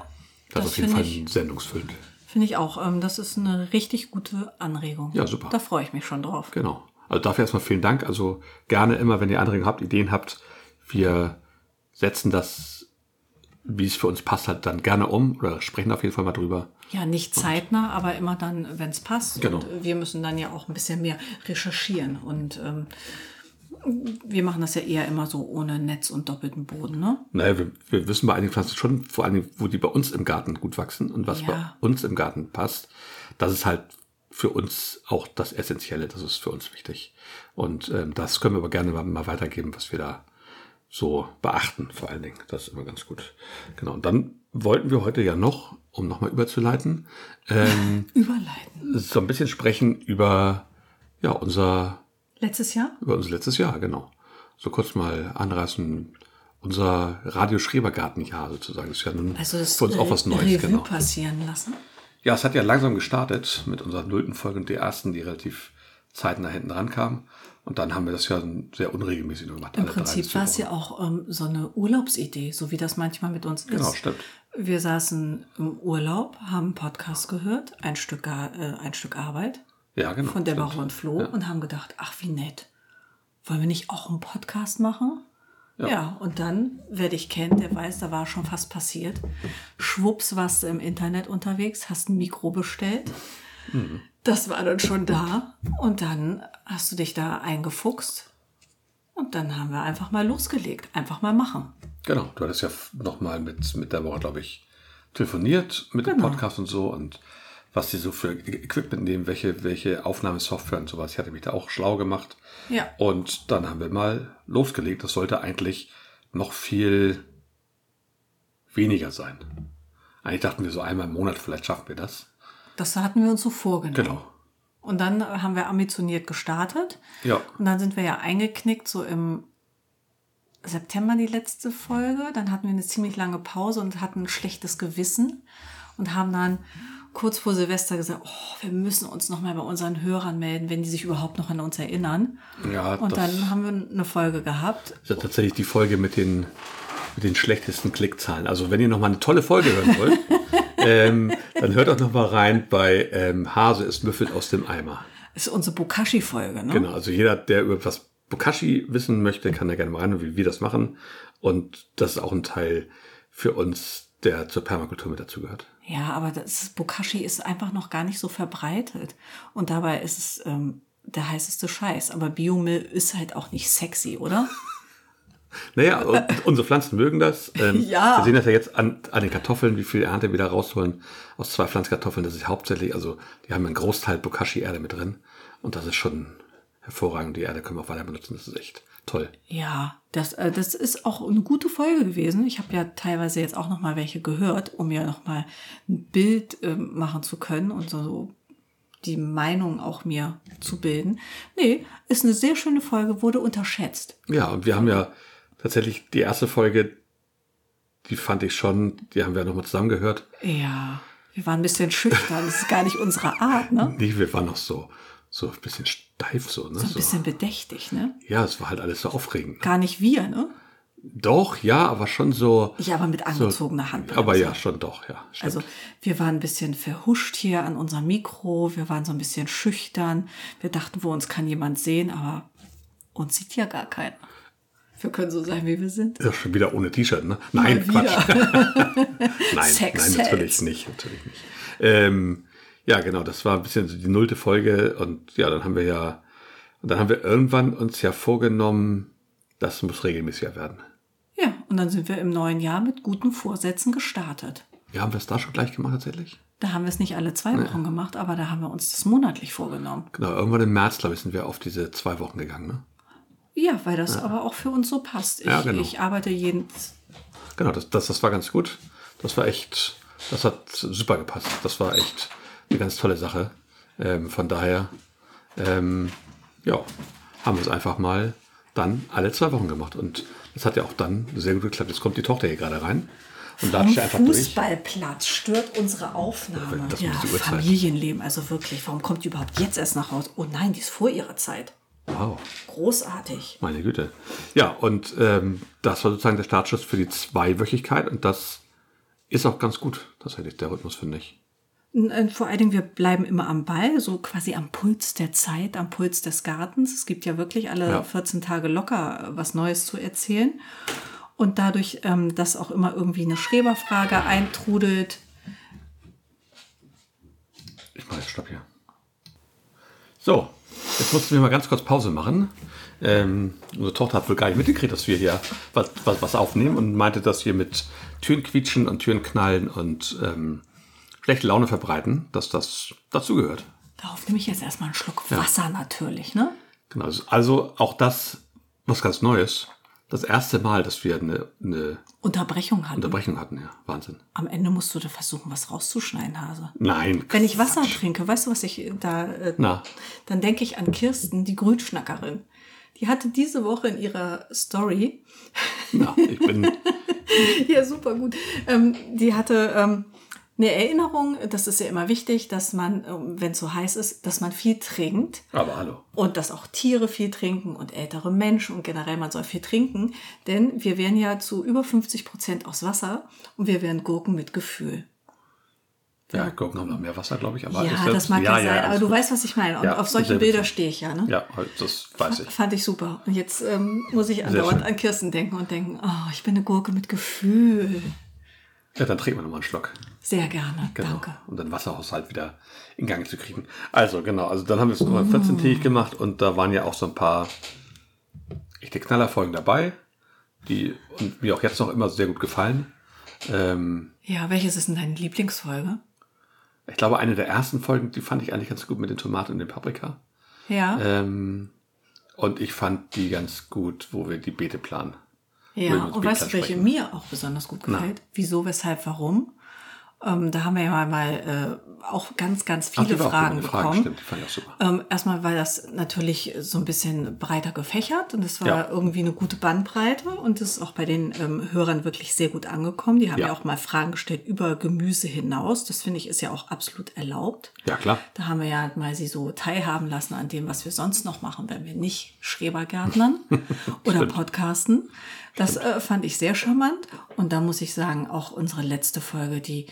Das, das, ist auf jeden Fall ich, sendungsfüllend. finde ich auch. Ähm, das ist eine richtig gute Anregung. Ja, super. Da freue ich mich schon drauf. Genau. Also dafür erstmal vielen Dank. Also gerne immer, wenn ihr Anregungen habt, Ideen habt, wir setzen das, wie es für uns passt, halt dann gerne um oder sprechen auf jeden Fall mal drüber. Ja, nicht zeitnah, aber immer dann, wenn es passt. Genau. Und wir müssen dann ja auch ein bisschen mehr recherchieren. Und ähm, wir machen das ja eher immer so ohne Netz und doppelten Boden, ne? Naja, wir, wir wissen bei einigen Pflanzen schon, vor allem, wo die bei uns im Garten gut wachsen und was Ja. bei uns im Garten passt. Das ist halt für uns auch das Essentielle, das ist für uns wichtig. Und ähm, das können wir aber gerne mal, mal weitergeben, was wir da so beachten, vor allen Dingen. Das ist immer ganz gut. Genau. Und dann wollten wir heute ja noch, um nochmal überzuleiten, ähm, Überleiten. so ein bisschen sprechen über ja, unser Letztes Jahr? über unser letztes Jahr, genau. So kurz mal anreißen, unser Radio Schrebergartenjahr sozusagen. ist ja nun Also das für uns auch was Neues, Revue genau. passieren lassen. Ja, es hat ja langsam gestartet mit unserer nullten Folge und der ersten, die relativ zeitnah hinten rankam. Und dann haben wir das ja sehr unregelmäßig gemacht. Im Prinzip war es ja auch ähm, so eine Urlaubsidee, so wie das manchmal mit uns ist. Genau, stimmt. Wir saßen im Urlaub, haben Podcast gehört, ein Stück, äh, ein Stück Arbeit Ja, genau. von Deborah stimmt. und Flo Ja. und haben gedacht, ach wie nett. wollen wir nicht auch einen Podcast machen? Ja, und dann, wer dich kennt, der weiß, da war schon fast passiert. Schwupps warst du im Internet unterwegs, hast ein Mikro bestellt. Das war dann schon da. Und dann hast du dich da eingefuchst. Und dann haben wir einfach mal losgelegt. Einfach mal machen. Genau, du hattest ja nochmal mit, mit der Woche, glaube ich, telefoniert mit dem Genau. Podcast und so und was die so für Equipment nehmen, welche, welche Aufnahmesoftware und sowas. Ich hatte mich da auch schlau gemacht. Ja. Und dann haben wir mal losgelegt. Das sollte eigentlich noch viel weniger sein. Eigentlich dachten wir so einmal im Monat, vielleicht schaffen wir das. Das hatten wir uns so vorgenommen. Genau. Und dann haben wir ambitioniert gestartet. Ja. Und dann sind wir ja eingeknickt, so im September die letzte Folge. Dann hatten wir eine ziemlich lange Pause und hatten ein schlechtes Gewissen und haben dann kurz vor Silvester gesagt, oh, wir müssen uns noch mal bei unseren Hörern melden, wenn die sich überhaupt noch an uns erinnern. Ja, Und das dann haben wir eine Folge gehabt. ist ja tatsächlich die Folge mit den, mit den schlechtesten Klickzahlen. Also wenn ihr noch mal eine tolle Folge hören wollt, ähm, dann hört doch noch mal rein bei ähm, Hase ist müffelt aus dem Eimer. Das ist unsere Bokashi-Folge, ne? Genau, also jeder, der über was Bokashi wissen möchte, kann da gerne mal rein, wie wir das machen. Und das ist auch ein Teil für uns, der zur Permakultur mit dazugehört. Ja, aber das Bokashi ist einfach noch gar nicht so verbreitet. Und dabei ist es ähm, der heißeste Scheiß. Aber Biomüll ist halt auch nicht sexy, oder? Naja, unsere Pflanzen mögen das. Ähm, Ja. Wir sehen das ja jetzt an, an den Kartoffeln, wie viel Ernte wir da rausholen aus zwei Pflanzkartoffeln. Das ist hauptsächlich, also die haben einen Großteil Bokashi-Erde mit drin. Und das ist schon hervorragend. Die Erde können wir auch weiter benutzen. Das ist echt toll. Ja, das, äh, das ist auch eine gute Folge gewesen. Ich habe ja teilweise jetzt auch noch mal welche gehört, um mir noch mal ein Bild ähm, machen zu können und so, so die Meinung auch mir zu bilden. Nee, ist eine sehr schöne Folge, wurde unterschätzt. Ja, und wir haben ja tatsächlich die erste Folge, die fand ich schon, die haben wir nochmal zusammen gehört. Ja, wir waren ein bisschen schüchtern. Das ist gar nicht unsere Art, ne? Nee, wir waren noch so, so ein bisschen steif so, ne? So ein bisschen bedächtig, ne? Ja, es war halt alles so aufregend. Gar nicht wir, ne? Doch, ja, aber schon so. Ja, aber mit angezogener Hand. Aber ja, schon doch, ja. Stimmt. Also wir waren ein bisschen verhuscht hier an unserem Mikro, wir waren so ein bisschen schüchtern, wir dachten, wo uns kann jemand sehen, aber uns sieht ja gar keiner. Wir können so sein, wie wir sind. Ja, schon wieder ohne T-Shirt, ne? Nein, Quatsch. Nein, Sex nein, natürlich nicht, natürlich nicht. Ähm, ja, genau, das war ein bisschen so die nullte Folge und ja, dann haben wir ja, und dann haben wir irgendwann uns ja vorgenommen, das muss regelmäßiger werden. Ja, und dann sind wir im neuen Jahr mit guten Vorsätzen gestartet. Ja, haben wir es da schon gleich gemacht tatsächlich? Da haben wir es nicht alle zwei Wochen gemacht, aber da haben wir uns das monatlich vorgenommen. Genau, irgendwann im März, glaube ich, sind wir auf diese zwei Wochen gegangen, ne? Ja, weil das aber auch für uns so passt. Ich, Ja, genau. ich arbeite jeden. Genau, das, das, das war ganz gut. Das war echt, das hat super gepasst. Das war echt eine ganz tolle Sache. Ähm, von daher, ähm, ja, haben wir es einfach mal dann alle zwei Wochen gemacht. Und das hat ja auch dann sehr gut geklappt. Jetzt kommt die Tochter hier gerade rein und hier einfach durch. Fußballplatz stört unsere Aufnahme. Das ja. Familienleben, also wirklich. Warum kommt die überhaupt jetzt erst nach Hause? Oh nein, die ist vor ihrer Zeit. Wow, Großartig. meine Güte. Ja, und ähm, das war sozusagen der Startschuss für die Zweiwöchigkeit. Und das ist auch ganz gut, tatsächlich, der Rhythmus, finde ich. Äh, Vor allen Dingen, wir bleiben immer am Ball, so quasi am Puls der Zeit, am Puls des Gartens. Es gibt ja wirklich alle Ja. 14 Tage locker äh, was Neues zu erzählen. Und dadurch, ähm, dass auch immer irgendwie eine Schreberfrage eintrudelt, Ich mache jetzt Stopp hier. So, jetzt mussten wir mal ganz kurz Pause machen. Ähm, unsere Tochter hat wohl gar nicht mitgekriegt, dass wir hier was, was, was aufnehmen und meinte, dass wir mit Türen quietschen und Türen knallen und ähm, schlechte Laune verbreiten, dass das dazugehört. darauf nehme ich jetzt erstmal einen Schluck Wasser natürlich, ne? Genau, also auch das, was ganz Neues. Das erste Mal, dass wir eine, eine Unterbrechung hatten. Unterbrechung hatten, ja, Wahnsinn. Am Ende musst du da versuchen, was rauszuschneiden, Hase. Nein. Wenn ich Wasser trinke, weißt du, was ich da. Äh, Na. Dann denke ich an Kirsten, die Grünschnackerin. Die hatte diese Woche in ihrer Story, Na, ich bin, ja super gut, ähm, die hatte ähm, eine Erinnerung, das ist ja immer wichtig, dass man, ähm, wenn es so heiß ist, dass man viel trinkt. aber hallo. Und dass auch Tiere viel trinken und ältere Menschen und generell man soll viel trinken. Denn wir wären ja zu über 50 Prozent aus Wasser und wir wären Gurken mit Gefühl. Ja, Gurken haben noch mehr Wasser, glaube ich. Aber ja, das mag ja, sein, aber du gut. weißt, was ich meine. Und Ja, auf solche Bilder stehe ich ja, ne? Ja, das weiß ich. Fand ich super. Und jetzt ähm, muss ich andauernd an Kirsten denken und denken, oh, ich bin eine Gurke mit Gefühl. Ja, dann trinken wir nochmal einen Schluck. Sehr gerne, Genau. danke. Um den Wasserhaushalt wieder in Gang zu kriegen. Also, genau. Also, dann haben wir es Nummer 14 tägig gemacht und da waren ja auch so ein paar echte Knallerfolgen dabei, die mir auch jetzt noch immer sehr gut gefallen. Ähm, Ja, welches ist denn deine Lieblingsfolge? ich glaube, eine der ersten Folgen, die fand ich eigentlich ganz gut mit den Tomaten und den Paprika. Ja, Ähm, und ich fand die ganz gut, wo wir die Beete planen. Ja. Und weißt du, welche sprechen. mir auch besonders gut gefällt? Wieso, weshalb, warum? Ähm, da haben wir ja mal, äh, auch ganz, ganz Ach, viele auch Fragen bekommen. stimmt, die fand ich auch super. Ähm, erstmal war das natürlich so ein bisschen breiter gefächert und es war Ja. irgendwie eine gute Bandbreite und das ist auch bei den ähm, Hörern wirklich sehr gut angekommen. Die haben ja. Ja. auch mal Fragen gestellt über Gemüse hinaus. Das finde ich ist ja auch absolut erlaubt. Ja, klar. Da haben wir ja mal sie so teilhaben lassen an dem, was wir sonst noch machen, wenn wir nicht Schrebergärtnern oder podcasten. Das äh, fand ich sehr charmant. Und da muss ich sagen, auch unsere letzte Folge, die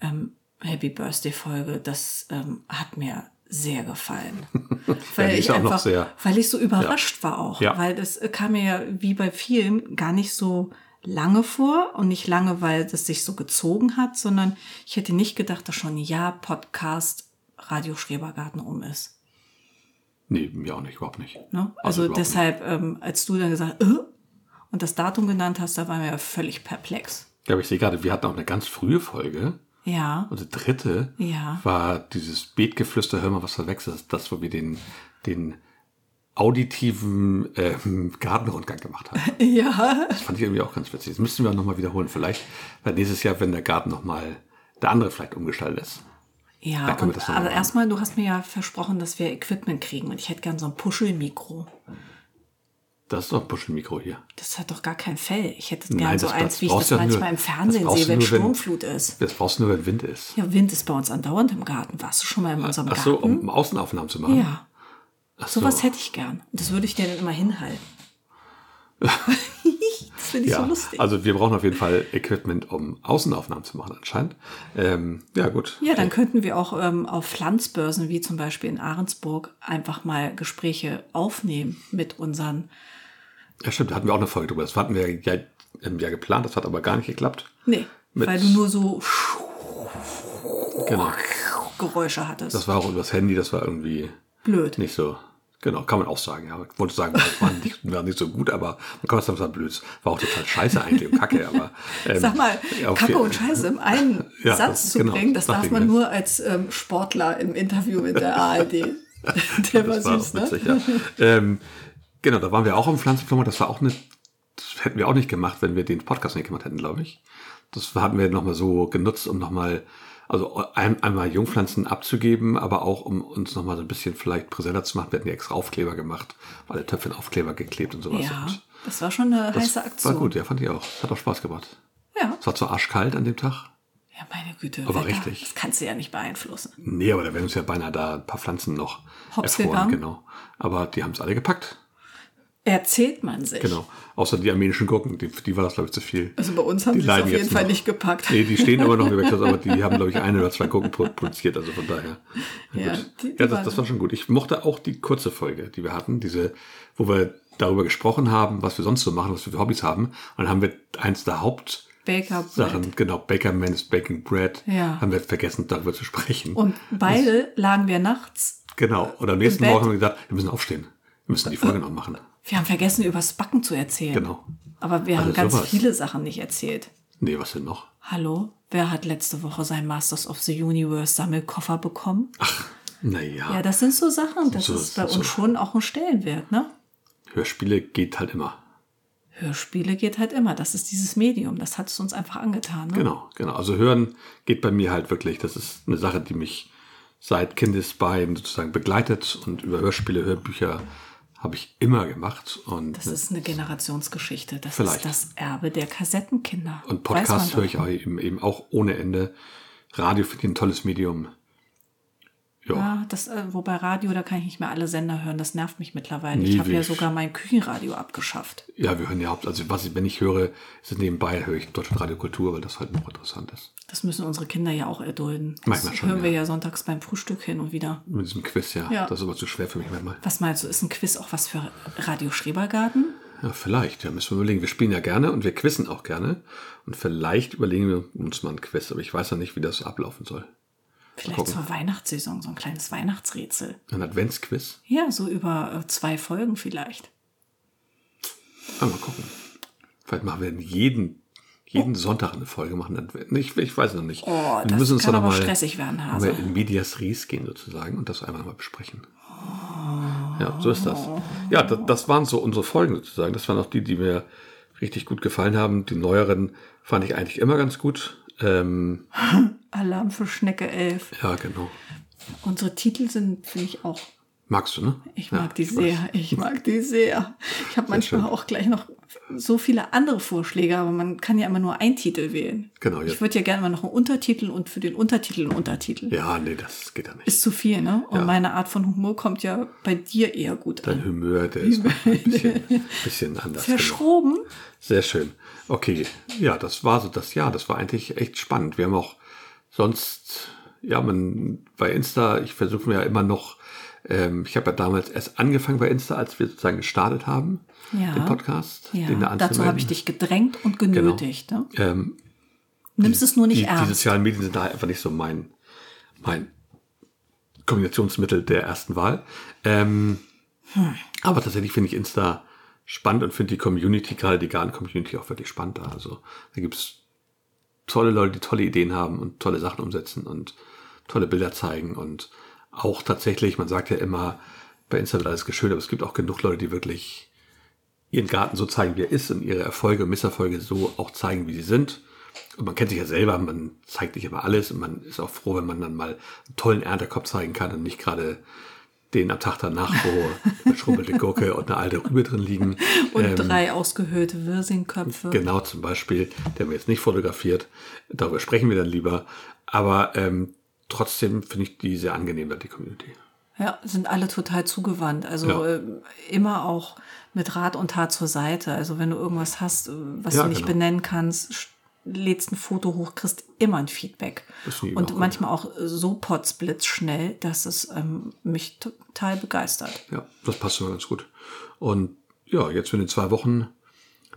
ähm, Happy Birthday Folge, das ähm, hat mir sehr gefallen. weil ist ich auch noch einfach, sehr- weil ich so überrascht war auch. Ja. Weil das äh, kam mir ja wie bei vielen gar nicht so lange vor und nicht lange, weil das sich so gezogen hat, sondern ich hätte nicht gedacht, dass schon ein Jahr Podcast Radio Schrebergarten um ist. Nee, mir auch nicht, überhaupt nicht. Ne? Also Also, überhaupt deshalb, ähm, als du dann gesagt äh, und das Datum genannt hast, da waren wir ja völlig perplex. Ja, aber ich sehe gerade, wir hatten auch eine ganz frühe Folge. Ja, Unsere dritte Ja. war dieses Beetgeflüster, hör mal, was verwechselt ist. Das, wo wir den, den auditiven ähm, Gartenrundgang gemacht haben. ja, Das fand ich irgendwie auch ganz witzig. Das müssten wir auch nochmal wiederholen. Vielleicht, weil nächstes Jahr, wenn der Garten nochmal, der andere vielleicht umgestaltet ist. ja. Dann können wir Und, das noch aber machen. erstmal, du hast mir ja versprochen, dass wir Equipment kriegen und ich hätte gern so ein Puschelmikro. Das ist doch ein Puschelmikro hier. Das hat doch gar kein Fell. Ich hätte Nein, gern so eins, wie ich das ja manchmal nur- im Fernsehen sehe, wenn nur, wenn- Sturmflut ist. Das brauchst du nur, wenn Wind ist. Ja, Wind ist bei uns andauernd im Garten. Warst du schon mal in unserem Ach Garten? so, um Außenaufnahmen zu machen? Ja, Ach so. sowas hätte ich gern. Das würde ich dir dann immer hinhalten. das finde ich Ja, so lustig. also wir brauchen auf jeden Fall Equipment, um Außenaufnahmen zu machen anscheinend. Ähm, ja, gut. ja, dann könnten wir auch ähm, auf Pflanzbörsen, wie zum Beispiel in Ahrensburg, einfach mal Gespräche aufnehmen mit unseren. Ja, stimmt, da hatten wir auch eine Folge drüber. Das hatten wir ja Jahr geplant, das hat aber gar nicht geklappt. Nee, Mit- weil du nur so Genau. Geräusche hattest. Das war auch übers Handy, das war irgendwie Blöd. nicht so. Genau, kann man auch sagen. Ja, ich wollte sagen, das war nicht, war nicht so gut, aber man kann es sagen, es war blöd. War auch total scheiße eigentlich und kacke, aber. ähm, Sag mal, Kacke und Scheiße im einen Ja, Satz das- zu genau, bringen, das darf man nur als ähm, Sportler im Interview mit der ARD. Der war Das war süß, ne? witzig, ja. ähm, genau, da waren wir auch am Pflanzenflummer. Das war auch eine, das hätten wir auch nicht gemacht, wenn wir den Podcast nicht gemacht hätten, glaube ich. Das hatten wir nochmal so genutzt, um nochmal, also ein, einmal Jungpflanzen abzugeben, aber auch um uns nochmal so ein bisschen vielleicht präsenter zu machen. Wir hatten ja extra Aufkleber gemacht, alle Töpfe in Aufkleber geklebt und sowas. Ja, Und das war schon eine heiße Aktion. War gut, ja, fand ich auch. Das hat auch Spaß gemacht. Ja. Es war zwar arschkalt an dem Tag. ja, meine Güte. Aber Wetter, richtig. Das kannst du ja nicht beeinflussen. Nee, aber da wären uns ja beinahe da ein paar Pflanzen noch Hops erfroren, gegangen? genau. Aber die haben es alle gepackt. Erzählt man sich. Genau. Außer die armenischen Gurken, die, die war das, glaube ich, zu viel. Also bei uns haben Die es auf jeden Fall noch. nicht gepackt. Nee, die stehen aber noch im Gewächshaus, aber die haben, glaube ich, eine oder zwei Gurken pro- produziert, also von daher. Ja, die- die ja das, das war schon gut. Ich mochte auch die kurze Folge, die wir hatten, diese, wo wir darüber gesprochen haben, was wir sonst so machen, was wir für Hobbys haben. Und dann haben wir eins der Hauptsachen, Baker Bread. genau, Baker Man's Baking Bread, Ja. haben wir vergessen, darüber zu sprechen. Und beide lagen wir nachts. genau. Und am nächsten. Morgen haben wir gesagt, wir müssen aufstehen. Wir müssen die Folge noch machen. Wir haben vergessen, übers Backen zu erzählen. Genau. Aber wir Also haben ganz sowas. viele Sachen nicht erzählt. Nee, was denn noch? Hallo? Wer hat letzte Woche sein Masters of the Universe Sammelkoffer bekommen? Naja, Ja, das sind so Sachen. Das So- ist bei so- uns schon auch ein Stellenwert, ne? Hörspiele geht halt immer. Hörspiele geht halt immer. Das ist dieses Medium. Das hat es uns einfach angetan. Ne? Genau, genau. Also hören geht bei mir halt wirklich. Das ist eine Sache, die mich seit Kindesbeinen sozusagen begleitet und über Hörspiele, Hörbücher habe ich immer gemacht und, Das ist eine Generationsgeschichte. Das Vielleicht. ist das Erbe der Kassettenkinder. und man höre ich eben, eben auch ohne Ende. Radio finde ich ein tolles Medium. Ja. Ja, das, äh, wobei Radio, da kann ich nicht mehr alle Sender hören. Das nervt mich mittlerweile. Nee, ich habe ja sogar mein Küchenradio abgeschafft. Ja, wir hören ja haupt, also was ich, wenn ich höre, ist es nebenbei, höre ich Deutschland Radio Kultur, weil das halt noch interessant ist. Das müssen unsere Kinder ja auch erdulden. Das Manchmal schon, hören wir ja. ja sonntags beim Frühstück hin und wieder. Mit diesem Quiz, ja. Ja. Das ist aber zu schwer für mich manchmal. Was meinst du, ist ein Quiz auch was für Radio Schrebergarten? Ja, vielleicht. Ja, müssen wir überlegen. Wir spielen ja gerne und wir quizzen auch gerne. Und vielleicht überlegen wir uns mal ein Quiz, aber ich weiß ja nicht, wie das ablaufen soll. Vielleicht zur Weihnachtssaison, so ein kleines Weihnachtsrätsel. Ein Adventsquiz? Ja, so über äh, zwei Folgen vielleicht. Ja, mal gucken. Vielleicht machen wir jeden, jeden Sonntag eine Folge machen. Ich, ich weiß noch nicht. Oh, wir das müssen uns kann aber mal, stressig werden, Hase. mal in Medias Res gehen sozusagen und das einmal mal besprechen. Ja, so ist das. Ja, das, das waren so unsere Folgen sozusagen. Das waren auch die, die mir richtig gut gefallen haben. Die neueren fand ich eigentlich immer ganz gut. Ähm, Alarm für Schnecke 11. ja, genau. Unsere Titel sind, finde ich, auch. Magst du, ne? Ich Ja, mag die weiß. sehr. Ich mag die sehr. Ich habe manchmal schön. auch gleich noch so viele andere Vorschläge, aber man kann ja immer nur einen Titel wählen. Genau, ja. Ich würde ja gerne mal noch einen Untertitel und für den Untertitel einen Untertitel. Ja, nee, das geht ja nicht. Ist zu viel, ne? Und Ja. meine Art von Humor kommt ja bei dir eher gut Dein an. Humor, der ist ein bisschen, bisschen anders. Genau. Verschroben. Sehr schön. Okay, ja, das war so das Jahr. Das war eigentlich echt spannend. Wir haben auch sonst, ja, man bei Insta, ich versuche mir ja immer noch, ähm, ich habe ja damals erst angefangen bei Insta, als wir sozusagen gestartet haben, Ja. den Podcast. Ja, den da dazu habe ich dich gedrängt und genötigt. Ne? Ähm, Nimmst es nur nicht die, die ernst. sozialen Medien sind da einfach nicht so mein, mein Kombinationsmittel der ersten Wahl. Ähm, Hm. Aber tatsächlich finde ich Insta spannend und finde die Community, gerade die Garten-Community, auch wirklich spannend da. Also da gibt's tolle Leute, die tolle Ideen haben und tolle Sachen umsetzen und tolle Bilder zeigen und auch tatsächlich, man sagt ja immer, bei Insta wird alles geschönt, aber es gibt auch genug Leute, die wirklich ihren Garten so zeigen, wie er ist und ihre Erfolge und Misserfolge so auch zeigen, wie sie sind. Und man kennt sich ja selber, man zeigt nicht immer alles und man ist auch froh, wenn man dann mal einen tollen Erntekorb zeigen kann und nicht gerade den am Tag danach, wo eine schrumpelte Gurke und eine alte Rübe drin liegen. Und Ähm, drei ausgehöhlte Wirsingköpfe. Genau, zum Beispiel, der wir jetzt nicht fotografiert. Darüber sprechen wir dann lieber. Aber ähm, trotzdem finde ich die sehr angenehm, da die Community. Ja, sind alle total zugewandt. Also Ja. äh, immer auch mit Rat und Tat zur Seite. Also wenn du irgendwas hast, äh, was Ja, du nicht genau. benennen kannst, lädst ein Foto hoch, kriegst immer ein Feedback. Ich Und manchmal auch so potzblitzschnell, dass es ähm, mich total begeistert. Ja, das passt immer ganz gut. Und ja, jetzt in den zwei Wochen,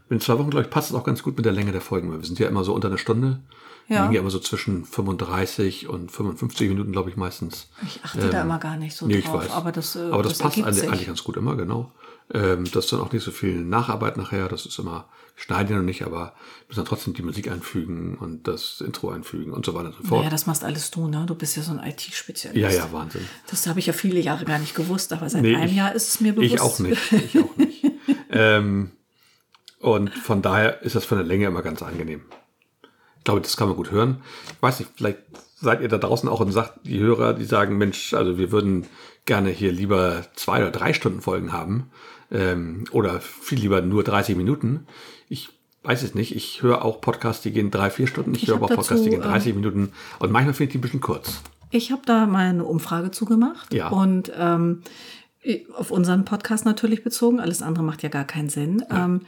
in zwei Wochen, glaube ich, passt es auch ganz gut mit der Länge der Folgen. weil Wir sind ja immer so unter einer Stunde. Wir Ja. liegen ja immer so zwischen 35 und 55 Minuten, glaube ich, meistens. Ich achte da immer gar nicht so Ähm, Nee, ich drauf. weiß. Aber das, äh, Aber das, das passt eigentlich, eigentlich ganz gut immer, genau. Ähm, das ist dann auch nicht so viel Nacharbeit nachher. Das ist immer, schneiden ja noch nicht, aber müssen dann trotzdem die Musik einfügen und das Intro einfügen und so weiter und so fort. Naja, das machst alles du, ne? Du bist ja so ein IT-Spezialist. Ja, ja, Wahnsinn. Das habe ich ja viele Jahre gar nicht gewusst, aber seit Nee, einem ich- Jahr ist es mir bewusst. Ich auch nicht. Ich auch nicht. ähm, und von daher ist das von der Länge immer ganz angenehm. Ich glaube, das kann man gut hören. Ich weiß nicht, vielleicht seid ihr da draußen auch und sagt, die Hörer, die sagen, Mensch, also wir würden gerne hier lieber zwei oder drei Stunden Folgen haben ähm, oder viel lieber nur 30 Minuten. Ich weiß es nicht. Ich höre auch Podcasts, die gehen drei, vier Stunden. Ich, Ich höre aber auch Podcasts, die gehen 30 Minuten. Und manchmal finde ich die ein bisschen kurz. Ich habe da mal eine Umfrage zugemacht Ja. und ähm, auf unseren Podcast natürlich bezogen. Alles andere macht ja gar keinen Sinn. Ähm,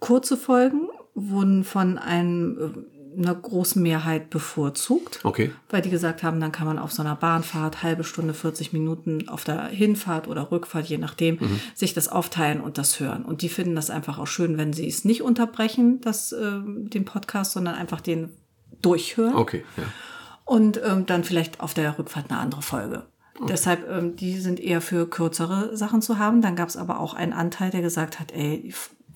kurze Folgen wurden von einem, äh, einer großen Mehrheit bevorzugt. Okay. Weil die gesagt haben, dann kann man auf so einer Bahnfahrt halbe Stunde, 40 Minuten auf der Hinfahrt oder Rückfahrt, je nachdem, Mhm. sich das aufteilen und das hören. Und die finden das einfach auch schön, wenn sie es nicht unterbrechen, das, äh, den Podcast, sondern einfach den durchhören Okay, ja. und ähm, dann vielleicht auf der Rückfahrt eine andere Folge. Deshalb, ähm, die sind eher für kürzere Sachen zu haben. Dann gab es aber auch einen Anteil, der gesagt hat, ey,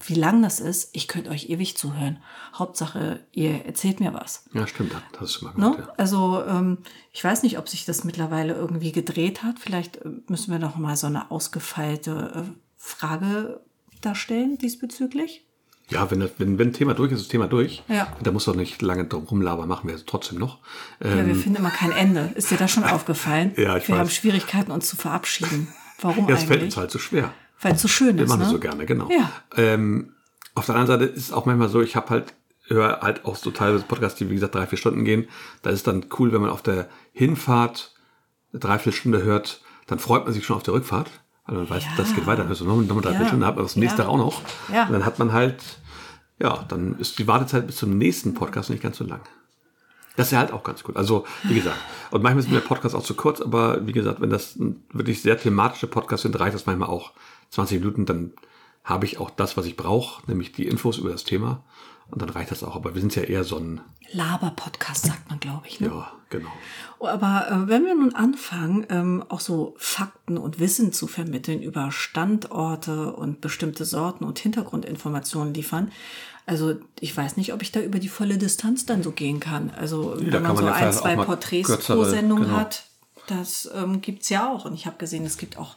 wie lang das ist, ich könnte euch ewig zuhören. Hauptsache, ihr erzählt mir was. Ja, stimmt. Das hast du mal gemacht, Ne? ja. Also ähm, ich weiß nicht, ob sich das mittlerweile irgendwie gedreht hat. Vielleicht äh, müssen wir noch mal so eine ausgefeilte äh, Frage darstellen diesbezüglich. Ja, wenn, das, wenn, wenn ein Thema durch ist, ist das Thema durch. Ja. Da muss doch nicht lange drum rumlabern, machen wir es trotzdem noch. Ja, Ähm, wir finden immer kein Ende. Ist dir das schon aufgefallen? Ja, ich wir weiß. haben Schwierigkeiten, uns zu verabschieden. Warum ja, es fällt eigentlich? uns halt so schwer. Weil es so schön Wir ist, machen das ne? so gerne, genau. Ja. Ähm, auf der anderen Seite ist es auch manchmal so, ich habe halt, höre halt auch so teilweise Podcasts, die wie gesagt drei, vier Stunden gehen. Da ist es dann cool, wenn man auf der Hinfahrt eine Dreiviertelstunde hört, dann freut man sich schon auf der Rückfahrt, weil man weiß, Ja. das geht weiter. Also noch, noch eine Dreiviertelstunde, hat man das nächste Ja. auch noch. Ja. Und dann hat man halt, ja, dann ist die Wartezeit bis zum nächsten Podcast nicht ganz so lang. Das ist ja halt auch ganz gut. Also, wie gesagt, und manchmal ist mir der Podcast auch zu kurz, aber wie gesagt, wenn das wirklich sehr thematische Podcasts sind, reicht das manchmal auch 20 Minuten, dann habe ich auch das, was ich brauche, nämlich die Infos über das Thema. Und dann reicht das auch. Aber wir sind ja eher so ein, Laber-Podcast, sagt man, glaube ich. Ne? ja, genau. Aber äh, wenn wir nun anfangen, ähm, auch so Fakten und Wissen zu vermitteln über Standorte und bestimmte Sorten und Hintergrundinformationen liefern, also ich weiß nicht, ob ich da über die volle Distanz dann so gehen kann. Also da wenn man so ja ein, zwei Porträts pro kürzere- Sendung genau. hat, das ähm, gibt's ja auch. Und ich habe gesehen, es gibt auch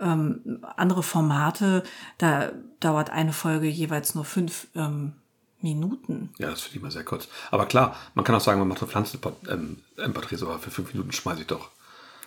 ähm, andere Formate, da dauert eine Folge jeweils nur fünf ähm, Minuten. Ja, das finde ich mal sehr kurz. Aber klar, man kann auch sagen, man macht ein Pflanzenporträt, ähm, aber für fünf Minuten schmeiße ich doch.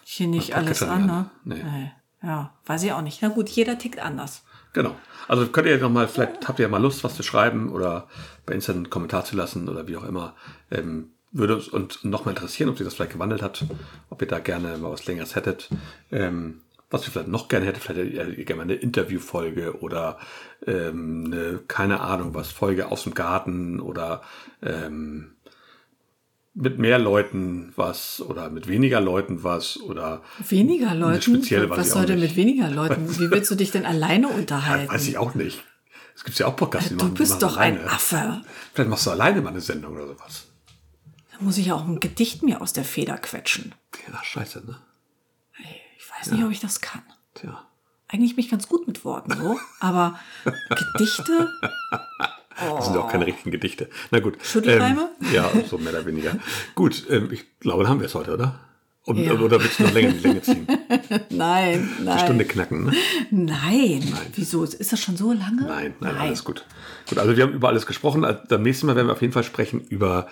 Hier nicht alles an, ne? an. Nee. Ja, weiß ich auch nicht. Na gut, jeder tickt anders. Genau. Also könnt ihr noch mal, vielleicht habt ihr ja mal Lust, was zu schreiben oder bei Insta einen Kommentar zu lassen oder wie auch immer. Ähm, würde uns und noch mal interessieren, ob sich das vielleicht gewandelt hat, ob ihr da gerne mal was Längeres hättet. Ähm, was ihr vielleicht noch gerne hättet, vielleicht hättet ihr gerne mal eine Interviewfolge oder ähm, eine, keine Ahnung was, Folge aus dem Garten oder ähm, mit mehr Leuten was oder mit weniger Leuten was oder Weniger Leuten? spezielle weiß Was ich soll denn mit weniger Leuten? Wie willst du dich denn alleine unterhalten? weiß ich auch nicht. Es gibt ja auch Podcasts, die du machen bist doch ein alleine. Affe. Vielleicht machst du alleine mal eine Sendung oder sowas. Da muss ich ja auch ein Gedicht mir aus der Feder quetschen. Ja, scheiße, ne? Ich weiß nicht, ob ich das kann. Tja. Eigentlich bin ich ganz gut mit Worten so, aber Gedichte? Das sind auch keine richtigen Gedichte. Na gut. Schüttelreime? Ähm, ja, so mehr oder weniger. gut, ähm, ich glaube, dann haben wir es heute, oder? Und, Ja. Oder willst du noch länger in die Länge ziehen? Nein, Eine nein. Stunde knacken, ne? Nein. Wieso? Ist das schon so lange? Nein, nein, alles gut. Gut, also wir haben über alles gesprochen. Also Beim nächsten Mal werden wir auf jeden Fall sprechen über,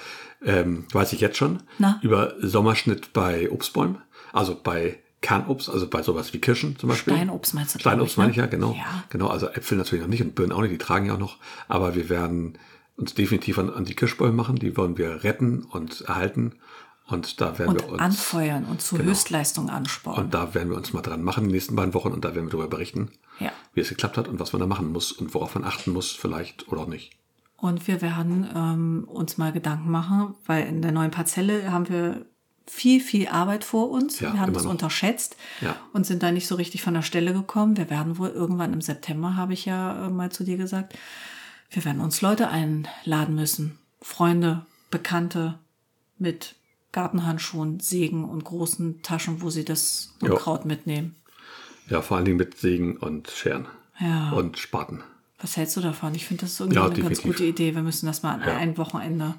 ähm, weiß ich jetzt schon, Na? über Sommerschnitt bei Obstbäumen. Also bei Kernobst, also bei sowas wie Kirschen zum Beispiel. Steinobst meinst du, Steinobst ich, ne? meine ich ja, genau. Ja. Genau, also Äpfel natürlich noch nicht und Birnen auch nicht, die tragen ja auch noch. Aber wir werden uns definitiv an, an die Kirschbäume machen. Die wollen wir retten und erhalten. Und da werden Und wir uns. anfeuern und zu Höchstleistung anspornen. Und da werden wir uns mal dran machen die nächsten beiden Wochen und da werden wir darüber berichten, Ja. wie es geklappt hat und was man da machen muss und worauf man achten muss, vielleicht oder auch nicht. Und wir werden ähm, uns mal Gedanken machen, weil in der neuen Parzelle haben wir viel, viel Arbeit vor uns. Ja, wir haben das noch. unterschätzt Ja. und sind da nicht so richtig von der Stelle gekommen. Wir werden wohl irgendwann im September, habe ich ja äh, mal zu dir gesagt, wir werden uns Leute einladen müssen. Freunde, Bekannte mit Gartenhandschuhen, Sägen und großen Taschen, wo sie das Jo. Unkraut mitnehmen. Ja, vor allen Dingen mit Sägen und Scheren Ja. und Spaten. Was hältst du davon? Ich finde das irgendwie Ja, eine ganz definitiv. gute Idee. Wir müssen das mal an Ja. einem Wochenende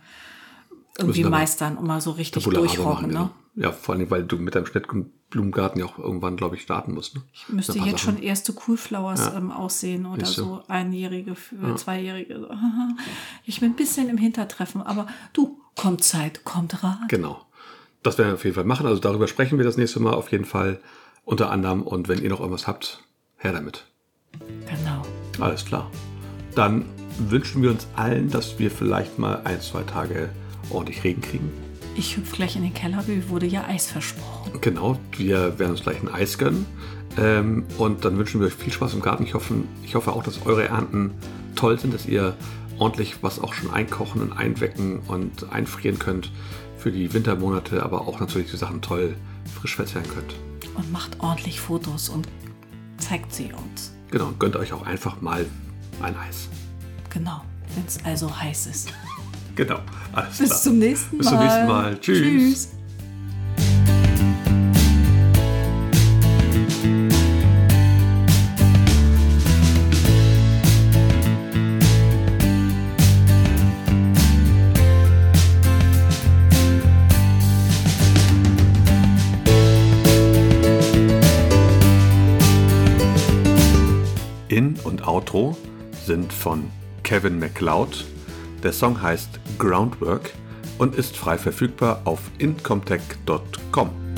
irgendwie meistern und mal so richtig Tabula durchrocken. machen, Ne? genau. Ja, vor Dingen, weil du mit deinem Schnitt- und Blumengarten ja auch irgendwann, glaube ich, starten musst. Ne? Ich müsste jetzt Sachen. schon erste Coolflowers ähm, aussehen oder du. so einjährige, für zweijährige. so. Ich bin ein bisschen im Hintertreffen, aber du, kommt Zeit, kommt Rat. Genau. Das werden wir auf jeden Fall machen. Also darüber sprechen wir das nächste Mal auf jeden Fall unter anderem. Und wenn ihr noch irgendwas habt, her damit. Genau. Alles klar. Dann wünschen wir uns allen, dass wir vielleicht mal ein, zwei Tage ordentlich Regen kriegen. Ich hüpfe gleich in den Keller, wie wurde ja Eis versprochen. Genau, wir werden uns gleich ein Eis gönnen. Ähm, und dann wünschen wir euch viel Spaß im Garten. Ich hoffe, ich hoffe auch, dass eure Ernten toll sind, dass ihr ordentlich was auch schon einkochen und einwecken und einfrieren könnt für die Wintermonate, aber auch natürlich die Sachen toll frisch verzehren könnt. Und macht ordentlich Fotos und zeigt sie uns. Genau, gönnt euch auch einfach mal ein Eis. Genau, wenn es also heiß ist. Genau, alles klar. Bis zum nächsten Mal. Bis zum nächsten Mal. Tschüss. Tschüss. In- und Outro sind von Kevin MacLeod. Der Song heißt Groundwork und ist frei verfügbar auf incomtech.com.